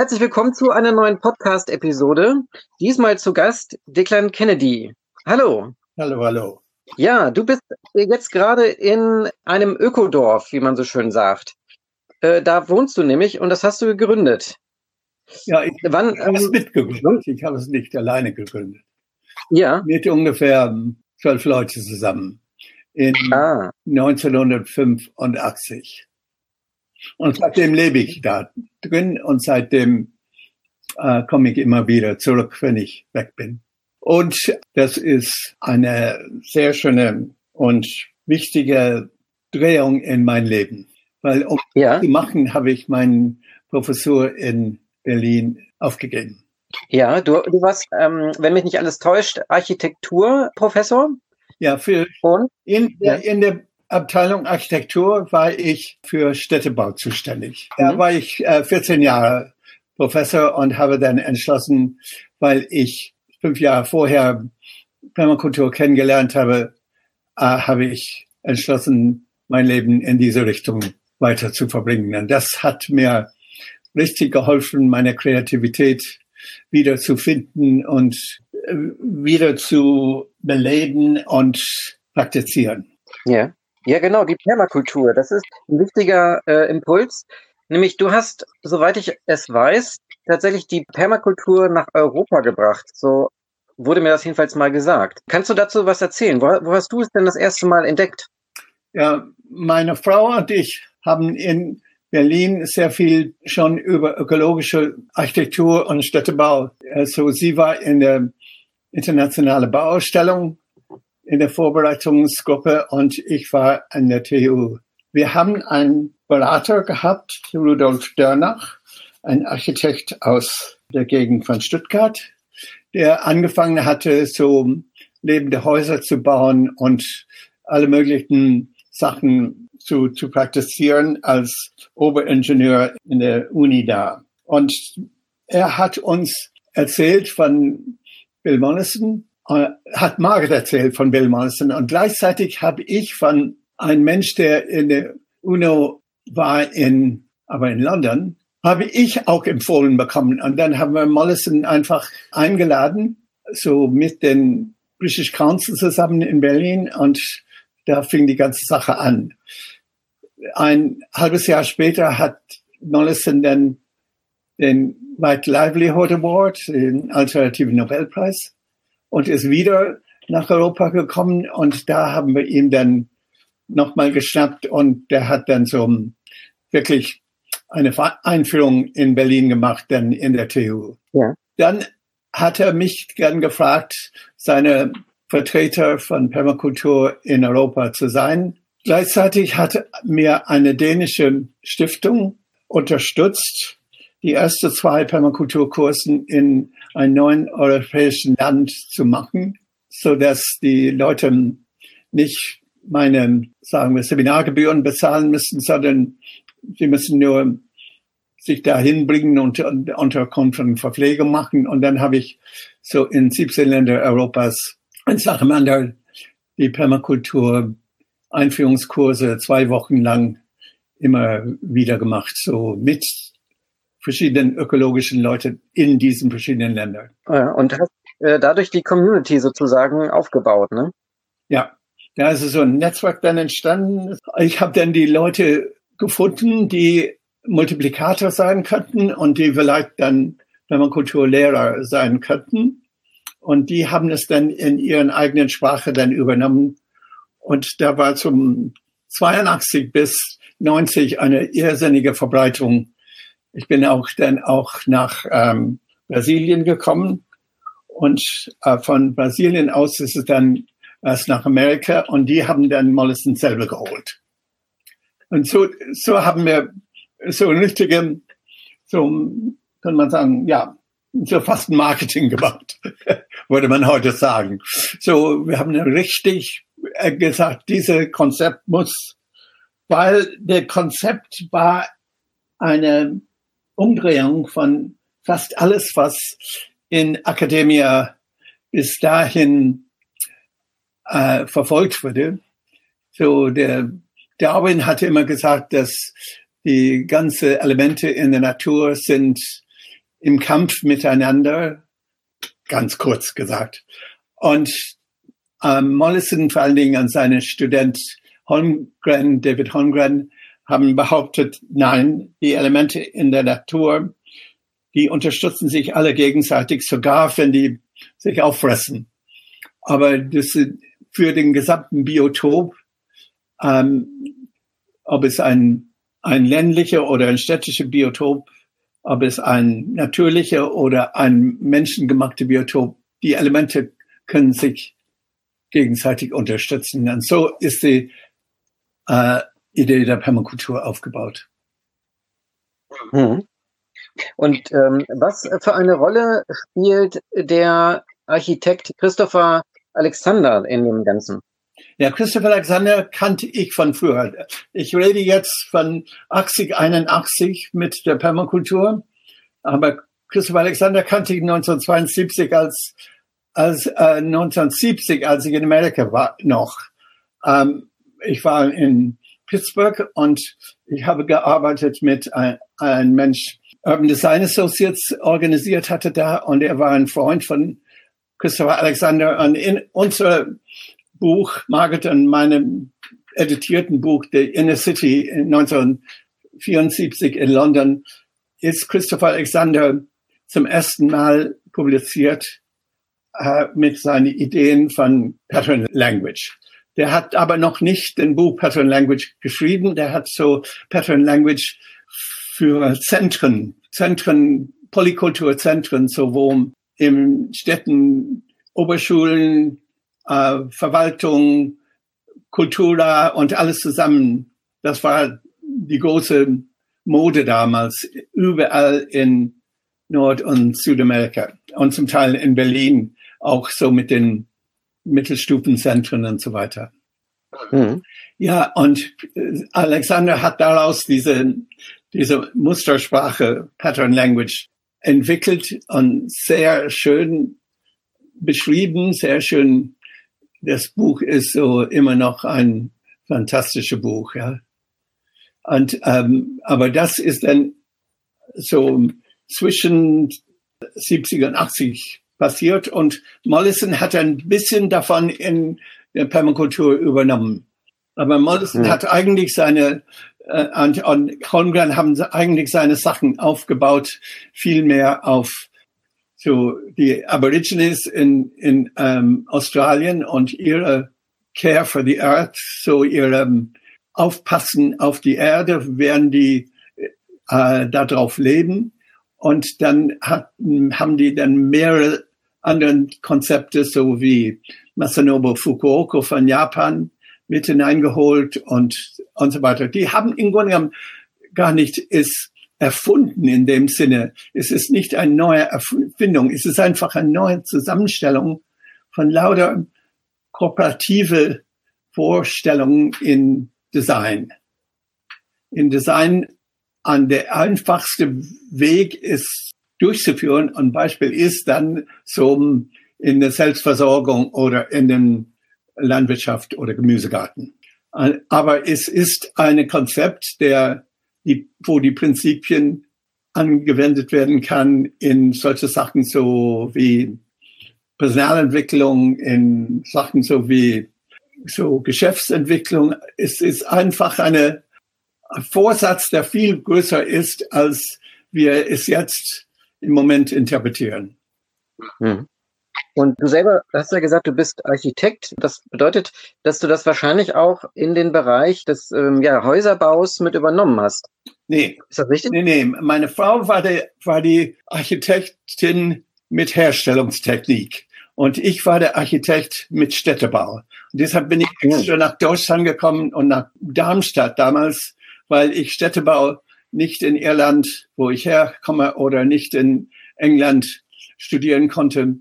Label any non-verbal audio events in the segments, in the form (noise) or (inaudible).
Herzlich willkommen zu einer neuen Podcast-Episode. Diesmal zu Gast Declan Kennedy. Hallo. Hallo, hallo. Ja, du bist jetzt gerade in einem Ökodorf, wie man so schön sagt. Äh, da wohnst du nämlich und das hast du gegründet. Ja, ich Wann, habe es ähm, mitgegründet. Ich habe es nicht alleine gegründet. Ja. Mit ungefähr zwölf Leute zusammen. In ah. 1985. Und seitdem lebe ich da drin und seitdem äh, komme ich immer wieder zurück, wenn ich weg bin. Und das ist eine sehr schöne und wichtige Drehung in mein Leben. Weil um ja. zu machen, habe ich meinen Professor in Berlin aufgegeben. Ja, du, du warst, ähm, wenn mich nicht alles täuscht, Architekturprofessor. Ja, für und? In, ja. in der Abteilung Architektur war ich für Städtebau zuständig. Mhm. Da war ich äh, 14 Jahre Professor und habe dann entschlossen, weil ich fünf Jahre vorher Permakultur kennengelernt habe, äh, habe ich entschlossen, mein Leben in diese Richtung weiter zu verbringen. Und das hat mir richtig geholfen, meine Kreativität wieder zu finden und äh, wieder zu beleben und praktizieren. Ja. Ja, genau, die Permakultur. Das ist ein wichtiger äh, Impuls. Nämlich, du hast, soweit ich es weiß, tatsächlich die Permakultur nach Europa gebracht. So wurde mir das jedenfalls mal gesagt. Kannst du dazu was erzählen? Wo, wo hast du es denn das erste Mal entdeckt? Ja, meine Frau und ich haben in Berlin sehr viel schon über ökologische Architektur und Städtebau. Also sie war in der internationalen Bauausstellung in der Vorbereitungsgruppe und ich war an der TU. Wir haben einen Berater gehabt, Rudolf Dörnach, ein Architekt aus der Gegend von Stuttgart, der angefangen hatte, so lebende Häuser zu bauen und alle möglichen Sachen zu, zu praktizieren als Oberingenieur in der Uni da. Und er hat uns erzählt von Bill Mollison, äh, hat Margaret erzählt von Bill Mollison und gleichzeitig habe ich von einem Mensch, der in der UNO war in, aber in London, habe ich auch empfohlen bekommen. Und dann haben wir Mollison einfach eingeladen, so mit den British Council zusammen in Berlin und da fing die ganze Sache an. Ein halbes Jahr später hat Mollison dann den White Livelihood Award, den alternativen Nobelpreis und ist wieder nach Europa gekommen und da haben wir ihn dann nochmal geschnappt und der hat dann so wirklich eine Einführung in Berlin gemacht, dann in der TU. Ja. Dann hat er mich gern gefragt, seine Vertreter von Permakultur in Europa zu sein. Gleichzeitig hat mir eine dänische Stiftung unterstützt, die erste zwei Permakulturkursen in einem neuen europäischen Land zu machen, so dass die Leute nicht meine, sagen wir, Seminargebühren bezahlen müssen, sondern sie müssen nur sich dahin bringen und, und Unterkunft und Verpflegung machen. Und dann habe ich so in 17 Ländern Europas in Sachen die Permakultur Einführungskurse zwei Wochen lang immer wieder gemacht, so mit verschiedenen ökologischen Leuten in diesen verschiedenen Ländern. Ja, und hast äh, dadurch die Community sozusagen aufgebaut, ne? Ja, da ist so ein Netzwerk dann entstanden. Ich habe dann die Leute gefunden, die Multiplikator sein könnten und die vielleicht dann Permakulturlehrer sein könnten. Und die haben es dann in ihren eigenen Sprache dann übernommen. Und da war zum 82 bis 90 eine irrsinnige Verbreitung ich bin auch dann auch nach ähm, Brasilien gekommen und äh, von Brasilien aus ist es dann erst nach Amerika und die haben dann Mollison selber geholt. Und so, so haben wir so ein richtige, so kann man sagen, ja, so fast Marketing gemacht, (laughs) würde man heute sagen. So, wir haben richtig äh, gesagt, dieses Konzept muss, weil der Konzept war eine Umdrehung von fast alles, was in Akademie bis dahin äh, verfolgt wurde. So der Darwin hatte immer gesagt, dass die ganze Elemente in der Natur sind im Kampf miteinander, ganz kurz gesagt. Und ähm, Mollison, vor allen Dingen an seine Student Holmgren, David Holmgren, haben behauptet, nein, die Elemente in der Natur, die unterstützen sich alle gegenseitig, sogar wenn die sich auffressen. Aber das für den gesamten Biotop, ähm, ob es ein, ein ländlicher oder ein städtischer Biotop, ob es ein natürlicher oder ein menschengemachter Biotop, die Elemente können sich gegenseitig unterstützen. Und so ist die äh, Idee der Permakultur aufgebaut. Hm. Und ähm, was für eine Rolle spielt der Architekt Christopher Alexander in dem Ganzen? Ja, Christopher Alexander kannte ich von früher. Ich rede jetzt von 80, 81 mit der Permakultur. Aber Christopher Alexander kannte ich 1972 als, als äh, 1970, als ich in Amerika war, noch. Ähm, ich war in Pittsburgh und ich habe gearbeitet mit ein, ein Mensch, Urban Design Associates organisiert hatte da und er war ein Freund von Christopher Alexander und in unser Buch, Margaret und meinem editierten Buch, The Inner City 1974 in London, ist Christopher Alexander zum ersten Mal publiziert äh, mit seinen Ideen von Pattern Language. Der hat aber noch nicht den Buch Pattern Language geschrieben. Der hat so Pattern Language für Zentren, Zentren, Polykulturzentren, so wo im Städten, Oberschulen, äh, Verwaltung, Kultura und alles zusammen. Das war die große Mode damals, überall in Nord- und Südamerika und zum Teil in Berlin auch so mit den Mittelstufenzentren und so weiter. Mhm. Ja, und äh, Alexander hat daraus diese, diese Mustersprache, Pattern Language, entwickelt und sehr schön beschrieben, sehr schön. Das Buch ist so immer noch ein fantastisches Buch, ja. Und, ähm, aber das ist dann so zwischen 70 und 80 passiert und Mollison hat ein bisschen davon in der Permakultur übernommen. Aber Mollison ja. hat eigentlich seine äh, und, und Holmgren haben eigentlich seine Sachen aufgebaut, viel mehr auf so die Aborigines in, in ähm, Australien und ihre Care for the Earth, so ihre ähm, Aufpassen auf die Erde, während die äh, darauf leben. Und dann hat, haben die dann mehrere andere Konzepte, so wie Masanobu Fukuoka von Japan, mit hineingeholt und, und so weiter. Die haben im Grunde genommen gar nicht ist erfunden in dem Sinne. Es ist nicht eine neue Erfindung. Es ist einfach eine neue Zusammenstellung von lauter kooperative Vorstellungen in Design. In Design an der einfachste Weg ist durchzuführen. Ein Beispiel ist dann so in der Selbstversorgung oder in den Landwirtschaft oder Gemüsegarten. Aber es ist ein Konzept, der, die, wo die Prinzipien angewendet werden kann in solche Sachen so wie Personalentwicklung, in Sachen so wie so Geschäftsentwicklung. Es ist einfach eine, ein Vorsatz, der viel größer ist, als wir es jetzt im Moment interpretieren. Hm. Und du selber hast ja gesagt, du bist Architekt. Das bedeutet, dass du das wahrscheinlich auch in den Bereich des ähm, ja, Häuserbaus mit übernommen hast. Nee. Ist das richtig? Nee, nee. Meine Frau war, die, war die Architektin mit Herstellungstechnik. Und ich war der Architekt mit Städtebau. Und deshalb bin ich extra nach Deutschland gekommen und nach Darmstadt damals, weil ich Städtebau nicht in Irland, wo ich herkomme, oder nicht in England studieren konnte.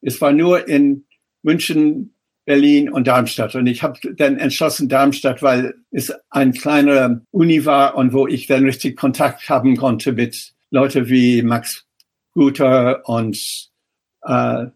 Es war nur in München, Berlin und Darmstadt. Und ich habe dann entschlossen Darmstadt, weil es ein kleiner Uni war und wo ich dann richtig Kontakt haben konnte mit Leute wie Max Guter und äh,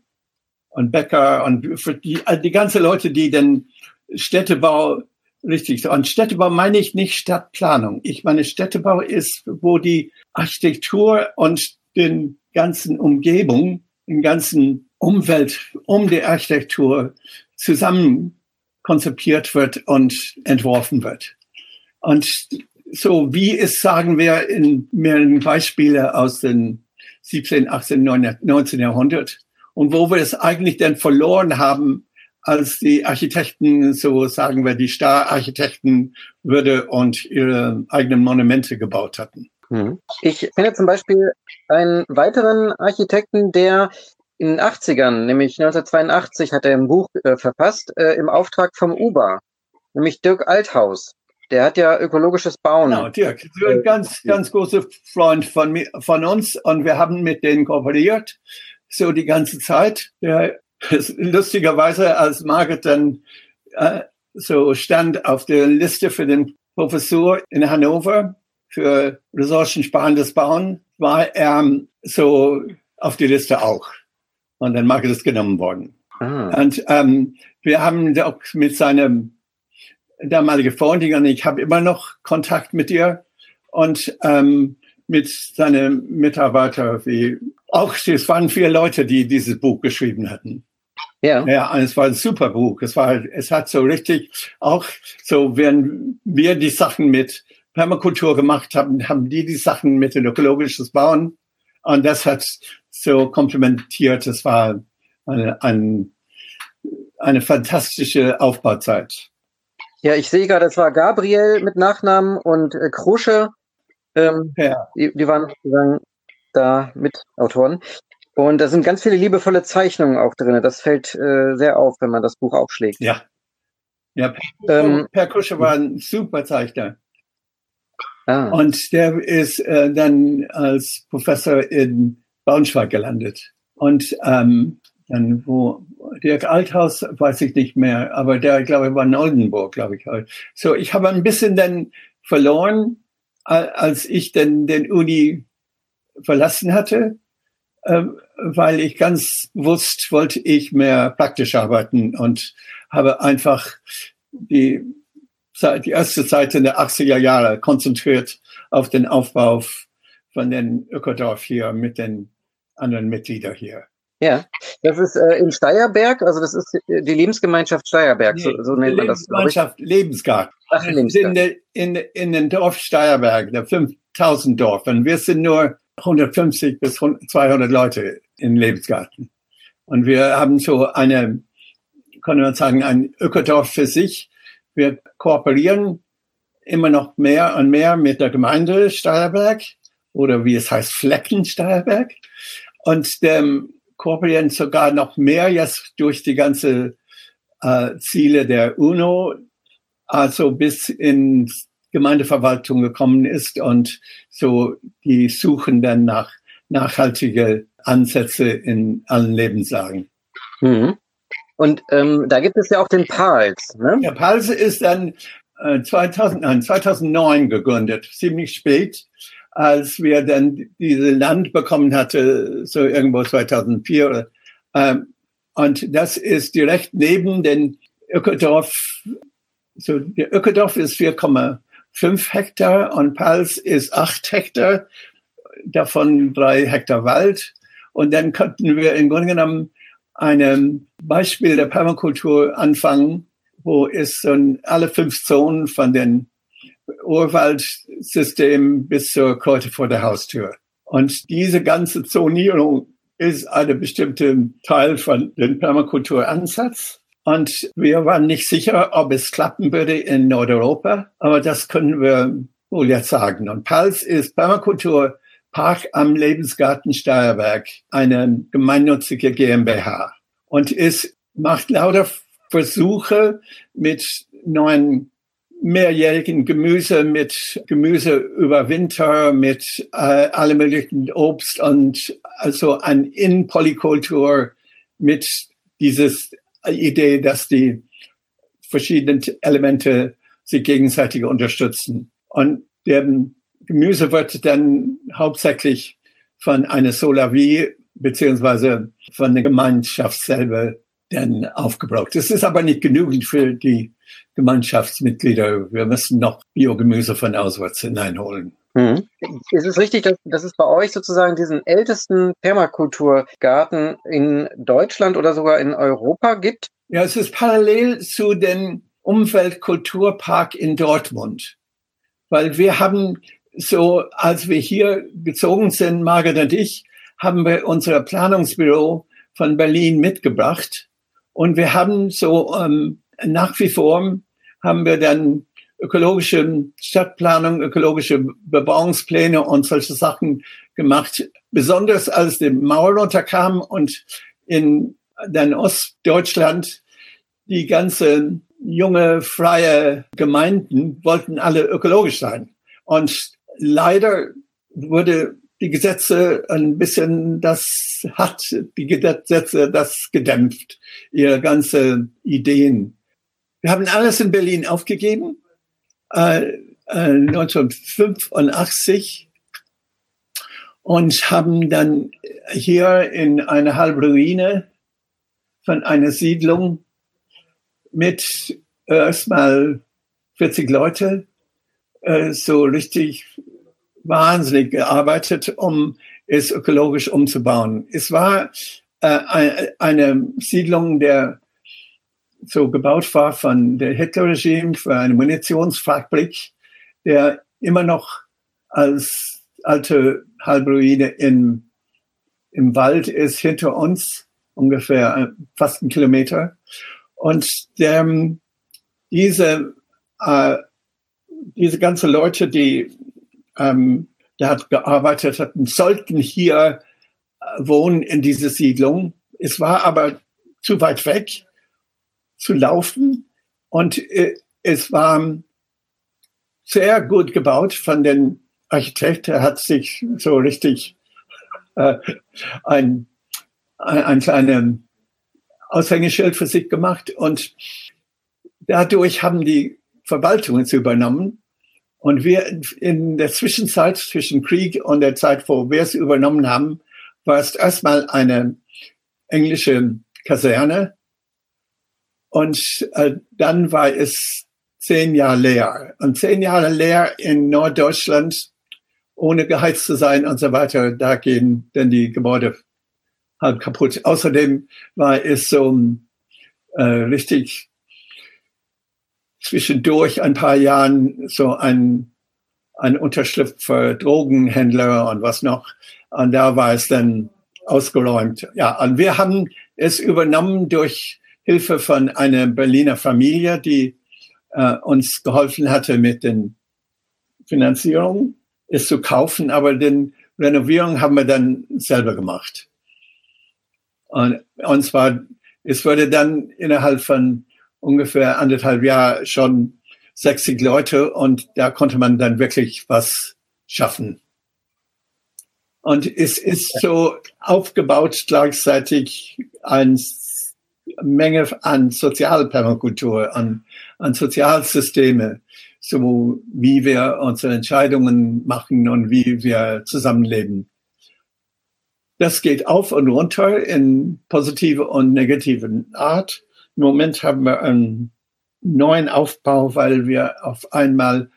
und Becker und die, die ganze Leute, die den Städtebau richtig. Und Städtebau meine ich nicht Stadtplanung. Ich meine, Städtebau ist, wo die Architektur und den ganzen Umgebung, den ganzen Umwelt um die Architektur zusammen konzipiert wird und entworfen wird. Und so wie es, sagen wir, in mehreren Beispiele aus den 17, 18, 19. Jahrhundert und wo wir es eigentlich dann verloren haben, als die Architekten, so sagen wir, die Star-Architekten würde und ihre eigenen Monumente gebaut hatten. Mhm. Ich kenne zum Beispiel einen weiteren Architekten, der in den 80ern, nämlich 1982, hat er ein Buch äh, verfasst äh, im Auftrag vom UBA, nämlich Dirk Althaus. Der hat ja ökologisches Bauen. Genau, Dirk, ein ganz, ganz großer Freund von, von uns und wir haben mit denen kooperiert, so die ganze Zeit. Der lustigerweise, als Margaret dann äh, so stand auf der Liste für den Professor in Hannover für ressourcensparendes Bauen, war er so auf die Liste auch. Und dann Margaret ist genommen worden. Ah. Und ähm, wir haben auch mit seinem damalige Freundin und ich habe immer noch Kontakt mit ihr und ähm, mit seinen Mitarbeitern, wie auch es waren vier Leute, die dieses Buch geschrieben hatten. Ja. Ja, es war ein super Buch. Es war, es hat so richtig auch so, wenn wir die Sachen mit Permakultur gemacht haben, haben die die Sachen mit dem ökologischen Bauen und das hat so komplementiert. Es war eine, eine, eine fantastische Aufbauzeit. Ja, ich sehe gerade, es war Gabriel mit Nachnamen und äh, Krusche. Ähm, ja. die, die waren sozusagen da Mitautoren. Und da sind ganz viele liebevolle Zeichnungen auch drin. Das fällt äh, sehr auf, wenn man das Buch aufschlägt. Ja. Ja, Per, ähm, per Krusche war ein super Zeichner. Ah. Und der ist äh, dann als Professor in Braunschweig gelandet. Und ähm, dann wo Dirk Althaus weiß ich nicht mehr, aber der, glaube ich, war in Oldenburg, glaube ich. So, ich habe ein bisschen dann verloren, als ich dann den Uni verlassen hatte, äh, weil ich ganz bewusst wollte ich mehr praktisch arbeiten und habe einfach die, die erste Zeit in der 80er Jahre konzentriert auf den Aufbau von den Ökodorf hier mit den anderen Mitgliedern hier. Ja, das ist äh, in Steierberg, also das ist die Lebensgemeinschaft Steierberg, nee, so, so nennt man das. Lebensgemeinschaft Lebensgarten. Ach, Lebensgarten. In, in, in den Dorf Steierberg, der 5000 Dorf. Und wir sind nur 150 bis 200 Leute in Lebensgarten. Und wir haben so eine, kann man sagen, ein Ökodorf für sich. Wir kooperieren immer noch mehr und mehr mit der Gemeinde Steierberg oder wie es heißt, Flecken Steierberg. Und dem kooperieren sogar noch mehr jetzt durch die ganze äh, Ziele der UNO, also bis in Gemeindeverwaltung gekommen ist und so die suchen dann nach nachhaltige Ansätze in allen Lebenslagen. Mhm. Und ähm, da gibt es ja auch den PALS. Ne? Der PALS ist dann äh, 2000, nein, 2009 gegründet, ziemlich spät als wir dann diese Land bekommen hatte, so irgendwo 2004. Ähm, und das ist direkt neben den Ökodorf. So, der Ökodorf ist 4,5 Hektar und Pals ist 8 Hektar, davon drei Hektar Wald. Und dann könnten wir im Grunde genommen ein Beispiel der Permakultur anfangen, wo es so alle fünf Zonen von den Urwaldsystem bis zur Kräuter vor der Haustür. Und diese ganze Zonierung ist eine bestimmte Teil von dem Permakulturansatz. Und wir waren nicht sicher, ob es klappen würde in Nordeuropa, aber das können wir wohl jetzt sagen. Und PALS ist Permakultur Park am Lebensgarten Steierberg, eine gemeinnützige GmbH. Und es macht lauter Versuche mit neuen mehrjährigen Gemüse mit Gemüse über Winter, mit äh, alle möglichen Obst und also an In-Polykultur mit dieses Idee, dass die verschiedenen Elemente sich gegenseitig unterstützen. Und der Gemüse wird dann hauptsächlich von einer Solarie beziehungsweise von der Gemeinschaft selber dann aufgebraucht. Das ist aber nicht genügend für die Gemeinschaftsmitglieder. Wir müssen noch Biogemüse von auswärts hineinholen. Mhm. Ist es richtig, dass, dass es bei euch sozusagen diesen ältesten Permakulturgarten in Deutschland oder sogar in Europa gibt? Ja, es ist parallel zu dem Umweltkulturpark in Dortmund. Weil wir haben so, als wir hier gezogen sind, Margaret und ich, haben wir unser Planungsbüro von Berlin mitgebracht. Und wir haben so ähm, nach wie vor haben wir dann ökologische Stadtplanung, ökologische Bebauungspläne und solche Sachen gemacht. Besonders als die Mauer runterkam und in dann Ostdeutschland die ganze junge, freie Gemeinden wollten alle ökologisch sein. Und leider wurde die Gesetze ein bisschen, das hat die Gesetze das gedämpft, ihre ganze Ideen. Wir haben alles in Berlin aufgegeben 1985 äh, äh, und haben dann hier in einer Halbruine von einer Siedlung mit erstmal 40 Leute äh, so richtig wahnsinnig gearbeitet, um es ökologisch umzubauen. Es war äh, eine Siedlung der so gebaut war von der Hitler-Regime für eine Munitionsfabrik, der immer noch als alte Halbruine in, im Wald ist hinter uns, ungefähr äh, fast ein Kilometer. Und der, diese, äh, diese ganze Leute, die ähm, der hat gearbeitet hatten, sollten hier äh, wohnen in dieser Siedlung. Es war aber zu weit weg zu laufen. Und äh, es war sehr gut gebaut von den Architekt. Er hat sich so richtig äh, ein, ein, ein kleines Aushängeschild für sich gemacht. Und dadurch haben die Verwaltungen übernommen. Und wir in der Zwischenzeit zwischen Krieg und der Zeit, wo wir es übernommen haben, war es erstmal eine englische Kaserne und äh, dann war es zehn Jahre leer. Und zehn Jahre leer in Norddeutschland, ohne geheizt zu sein und so weiter, da gehen dann die Gebäude halb kaputt. Außerdem war es so äh, richtig zwischendurch ein paar Jahren so ein, ein Unterschlupf für Drogenhändler und was noch. Und da war es dann ausgeräumt. Ja, und wir haben es übernommen durch Hilfe von einer Berliner Familie, die äh, uns geholfen hatte mit den Finanzierungen, es zu kaufen, aber den Renovierung haben wir dann selber gemacht. Und, und zwar, es wurde dann innerhalb von ungefähr anderthalb Jahren schon 60 Leute und da konnte man dann wirklich was schaffen. Und es ist so aufgebaut gleichzeitig ein Menge an Sozialpermakultur, an, an Sozialsysteme, so wie wir unsere Entscheidungen machen und wie wir zusammenleben. Das geht auf und runter in positive und negative Art. Im Moment haben wir einen neuen Aufbau, weil wir auf einmal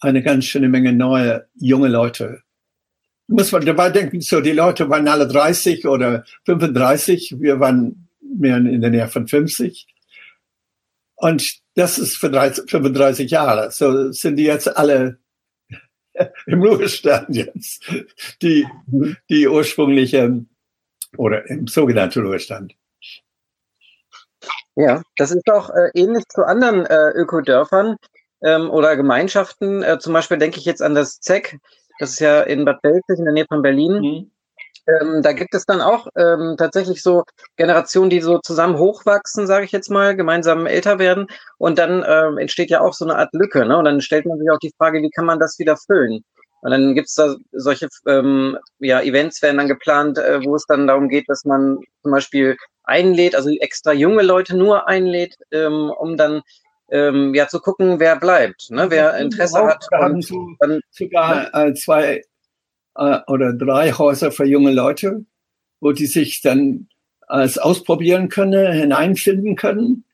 eine ganz schöne Menge neue junge Leute muss man dabei denken, so die Leute waren alle 30 oder 35, wir waren mehr in der Nähe von 50. Und das ist für 30, 35 Jahre. So sind die jetzt alle (laughs) im Ruhestand jetzt. Die, die ursprüngliche oder im sogenannten Ruhestand. Ja, das ist auch äh, ähnlich zu anderen äh, Ökodörfern ähm, oder Gemeinschaften. Äh, zum Beispiel denke ich jetzt an das ZEC. Das ist ja in Bad Belzig in der Nähe von Berlin. Mhm. Ähm, da gibt es dann auch ähm, tatsächlich so Generationen, die so zusammen hochwachsen, sage ich jetzt mal, gemeinsam älter werden. Und dann ähm, entsteht ja auch so eine Art Lücke. Ne? Und dann stellt man sich auch die Frage, wie kann man das wieder füllen? Und dann gibt es da solche ähm, ja, Events werden dann geplant, äh, wo es dann darum geht, dass man zum Beispiel einlädt, also extra junge Leute nur einlädt, ähm, um dann ähm, ja zu gucken, wer bleibt, ne? wer Interesse hat. Wir haben dann, sogar äh, zwei äh, oder drei Häuser für junge Leute, wo die sich dann als ausprobieren können, hineinfinden können.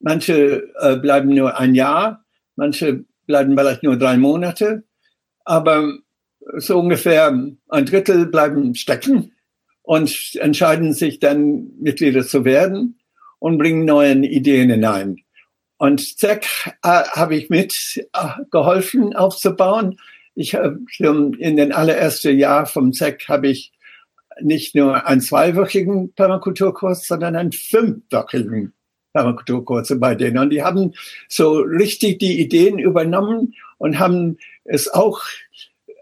Manche äh, bleiben nur ein Jahr, manche bleiben vielleicht nur drei Monate. Aber so ungefähr ein Drittel bleiben stecken und entscheiden sich dann Mitglieder zu werden und bringen neue Ideen hinein. Und ZEC äh, habe ich mit äh, aufzubauen. Ich habe in den allerersten Jahr vom ZEC habe ich nicht nur einen zweiwöchigen Permakulturkurs, sondern einen fünfwöchigen Permakulturkurs bei denen. Und die haben so richtig die Ideen übernommen und haben es auch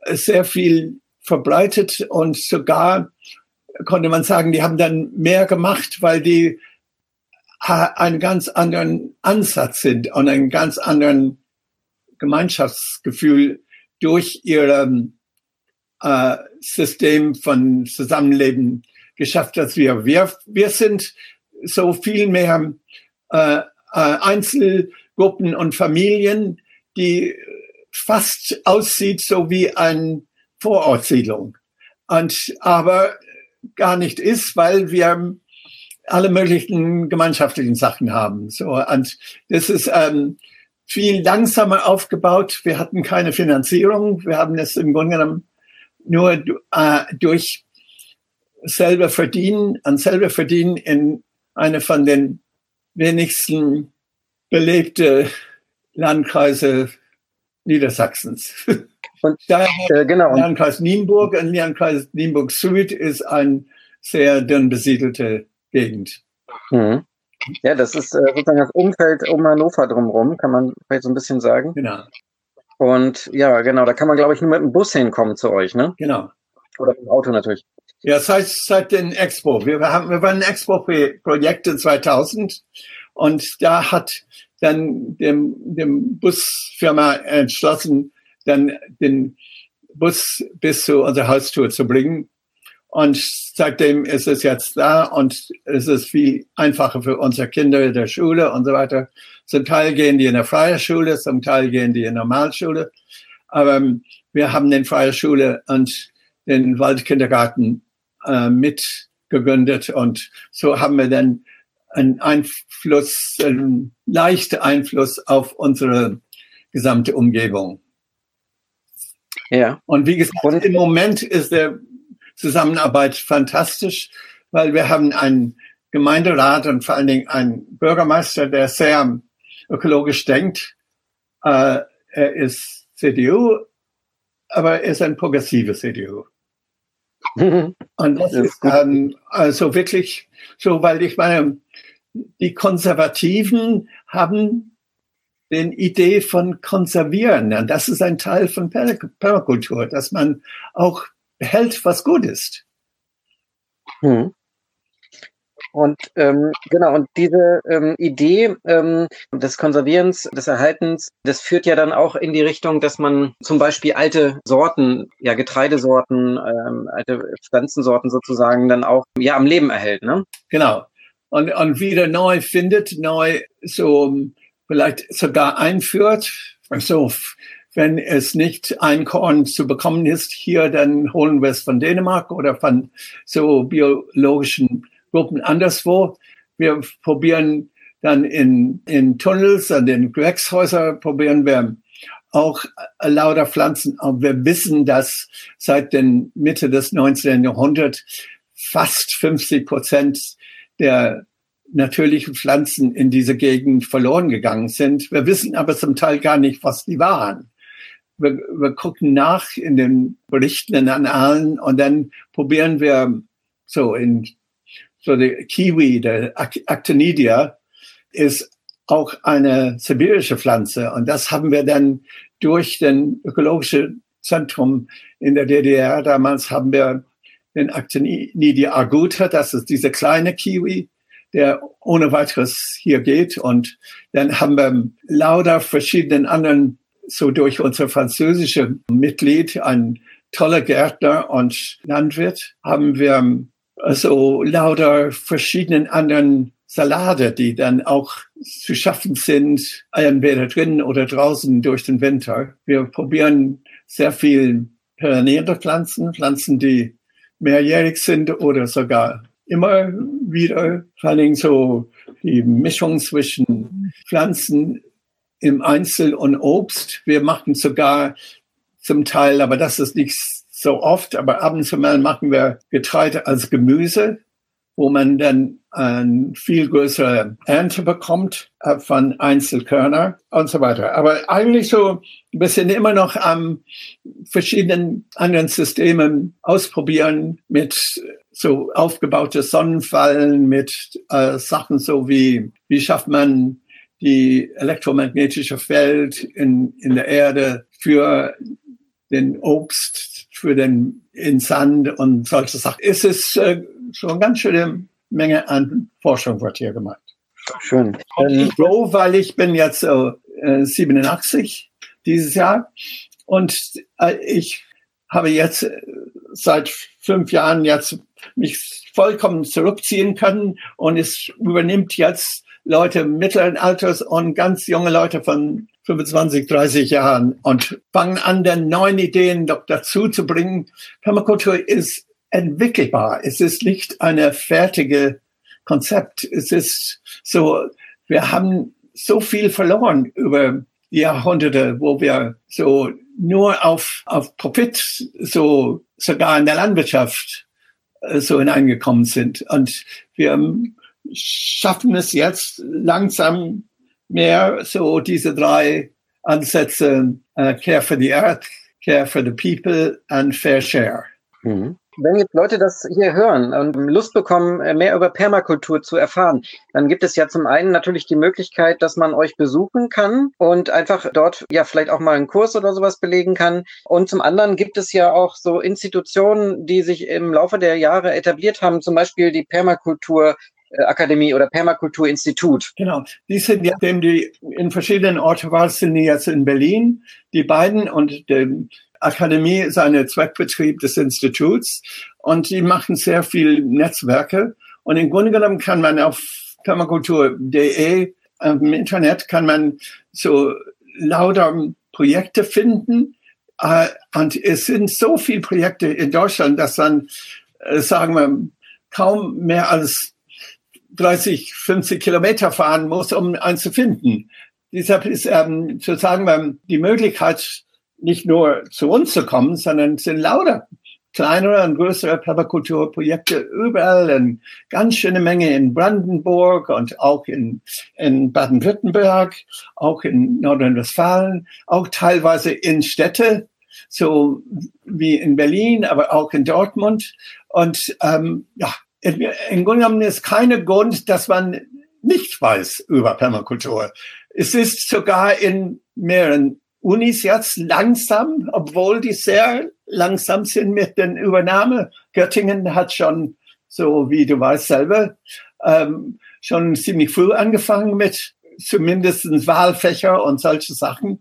sehr viel verbreitet und sogar konnte man sagen, die haben dann mehr gemacht, weil die einen ganz anderen Ansatz sind und einen ganz anderen Gemeinschaftsgefühl durch ihr äh, System von Zusammenleben geschafft als wir. Wir, wir sind so viel mehr äh, äh, Einzelgruppen und Familien, die fast aussieht so wie eine Vorortsiedlung. Und aber gar nicht ist, weil wir alle möglichen gemeinschaftlichen Sachen haben. So, und das ist ähm, viel langsamer aufgebaut. Wir hatten keine Finanzierung. Wir haben es im Grunde genommen nur äh, durch selber verdienen, an selber verdienen in eine von den wenigsten belebte Landkreise Niedersachsens. (laughs) Und daher äh, genau. Landkreis Nienburg und Landkreis Nienburg Süd ist ein sehr dünn besiedelte Gegend. Mhm. Ja, das ist äh, sozusagen das Umfeld um Hannover drumherum, kann man vielleicht so ein bisschen sagen. Genau. Und ja, genau, da kann man, glaube ich, nur mit dem Bus hinkommen zu euch, ne? Genau. Oder mit dem Auto natürlich. Ja, seit, seit den Expo. Wir, haben, wir waren Expo-Projekt in 2000 und da hat dann dem, dem Busfirma entschlossen, dann den Bus bis zu unserer Haustour zu bringen. Und seitdem ist es jetzt da und es ist viel einfacher für unsere Kinder in der Schule und so weiter. Zum Teil gehen die in der freien Schule, zum Teil gehen die in der Normalschule. Aber wir haben den freie Schule und den Waldkindergarten äh, mitgegründet und so haben wir dann einen Einfluss, einen leichten Einfluss auf unsere gesamte Umgebung. Ja. Und wie gesagt, im Moment ist der Zusammenarbeit fantastisch, weil wir haben einen Gemeinderat und vor allen Dingen einen Bürgermeister, der sehr ökologisch denkt. Äh, er ist CDU, aber er ist ein progressiver CDU. (laughs) Und das ist ähm, also wirklich so, weil ich meine, die Konservativen haben den Idee von Konservieren. Und das ist ein Teil von Permakultur, dass man auch hält, was gut ist. Hm. Und ähm, genau, und diese ähm, Idee ähm, des Konservierens, des Erhaltens, das führt ja dann auch in die Richtung, dass man zum Beispiel alte Sorten, ja Getreidesorten, ähm, alte Pflanzensorten sozusagen dann auch ja am Leben erhält, ne? Genau. Und, und wieder neu findet, neu so vielleicht sogar einführt. Also wenn es nicht ein Korn zu bekommen ist hier, dann holen wir es von Dänemark oder von so biologischen Gruppen anderswo. Wir probieren dann in, in Tunnels, an den Gewächshäusern probieren wir auch lauter Pflanzen. Aber wir wissen, dass seit den Mitte des 19. Jahrhunderts fast 50 Prozent der natürlichen Pflanzen in diese Gegend verloren gegangen sind. Wir wissen aber zum Teil gar nicht, was die waren. Wir, wir gucken nach in den Berichten, in Annalen und dann probieren wir so in so der Kiwi, der Actinidia, ist auch eine sibirische Pflanze. Und das haben wir dann durch den ökologischen Zentrum in der DDR damals haben wir den Actinidia aguta, das ist diese kleine Kiwi, der ohne weiteres hier geht. Und dann haben wir lauter verschiedenen anderen, so durch unser französische Mitglied, ein toller Gärtner und Landwirt, haben wir also lauter verschiedenen anderen Salate, die dann auch zu schaffen sind, entweder drinnen oder draußen durch den Winter. Wir probieren sehr viel perennäre Pflanzen, Pflanzen, die mehrjährig sind oder sogar immer wieder, vor allem so die Mischung zwischen Pflanzen im Einzel und Obst. Wir machen sogar zum Teil, aber das ist nicht so oft. Aber ab und zu mal machen wir Getreide als Gemüse, wo man dann eine viel größere Ernte bekommt äh, von Einzelkörner und so weiter. Aber eigentlich so, wir sind immer noch am verschiedenen anderen Systemen ausprobieren mit so aufgebaute Sonnenfallen, mit äh, Sachen so wie, wie schafft man die elektromagnetische Feld in, in der Erde für den Obst, für den in Sand und solche Sachen. Es ist äh, schon eine ganz schöne Menge an Forschung wird hier gemacht. Schön. Und ich froh, weil ich bin jetzt äh, 87 dieses Jahr und äh, ich habe jetzt äh, seit fünf Jahren jetzt mich vollkommen zurückziehen können und es übernimmt jetzt Leute mittleren Alters und ganz junge Leute von 25, 30 Jahren und fangen an, dann neuen Ideen dazu zu bringen. Permakultur ist entwickelbar. Es ist nicht eine fertige Konzept. Es ist so, wir haben so viel verloren über Jahrhunderte, wo wir so nur auf, auf Profit, so sogar in der Landwirtschaft, äh, so hineingekommen sind. Und wir schaffen es jetzt langsam mehr so diese drei Ansätze, uh, Care for the Earth, Care for the People and Fair Share. Mhm. Wenn jetzt Leute das hier hören und Lust bekommen, äh, mehr über Permakultur zu erfahren, dann gibt es ja zum einen natürlich die Möglichkeit, dass man euch besuchen kann und einfach dort ja vielleicht auch mal einen Kurs oder sowas belegen kann. Und zum anderen gibt es ja auch so Institutionen, die sich im Laufe der Jahre etabliert haben, zum Beispiel die Permakultur Akademie oder Permakulturinstitut. Genau. Die sind ja, die in verschiedenen Orten waren, sind die jetzt in Berlin, die beiden und die Akademie ist ein Zweckbetrieb des Instituts und die machen sehr viel Netzwerke und im Grunde genommen kann man auf permakultur.de im Internet kann man so lauter Projekte finden äh, und es sind so viele Projekte in Deutschland, dass man, äh, sagen wir, kaum mehr als 30, 50 Kilometer fahren muss, um einen zu finden. Deshalb ist ähm, sozusagen die Möglichkeit, nicht nur zu uns zu kommen, sondern es sind lauter kleinere und größere Permakulturprojekte überall, eine ganz schöne Menge in Brandenburg und auch in, in Baden-Württemberg, auch in Nordrhein-Westfalen, auch teilweise in Städte, so wie in Berlin, aber auch in Dortmund. Und ähm, ja, im Grunde genommen ist keine Grund, dass man nicht weiß über Permakultur. Es ist sogar in mehreren Unis jetzt langsam, obwohl die sehr langsam sind mit den Übernahme. Göttingen hat schon, so wie du weißt selber, ähm, schon ziemlich früh angefangen mit zumindest Wahlfächer und solche Sachen.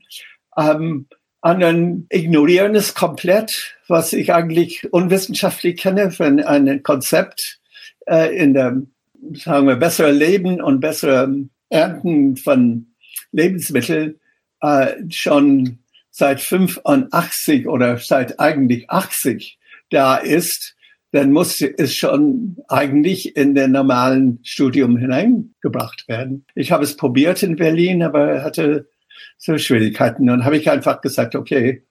Ähm, anderen ignorieren es komplett, was ich eigentlich unwissenschaftlich kenne für ein Konzept äh, in der, sagen wir, bessere Leben und bessere Ernten von Lebensmitteln äh, schon seit 85 oder seit eigentlich 80 da ist, dann muss es schon eigentlich in den normalen Studium hineingebracht werden. Ich habe es probiert in Berlin, aber hatte so Schwierigkeiten. Und habe ich einfach gesagt, okay,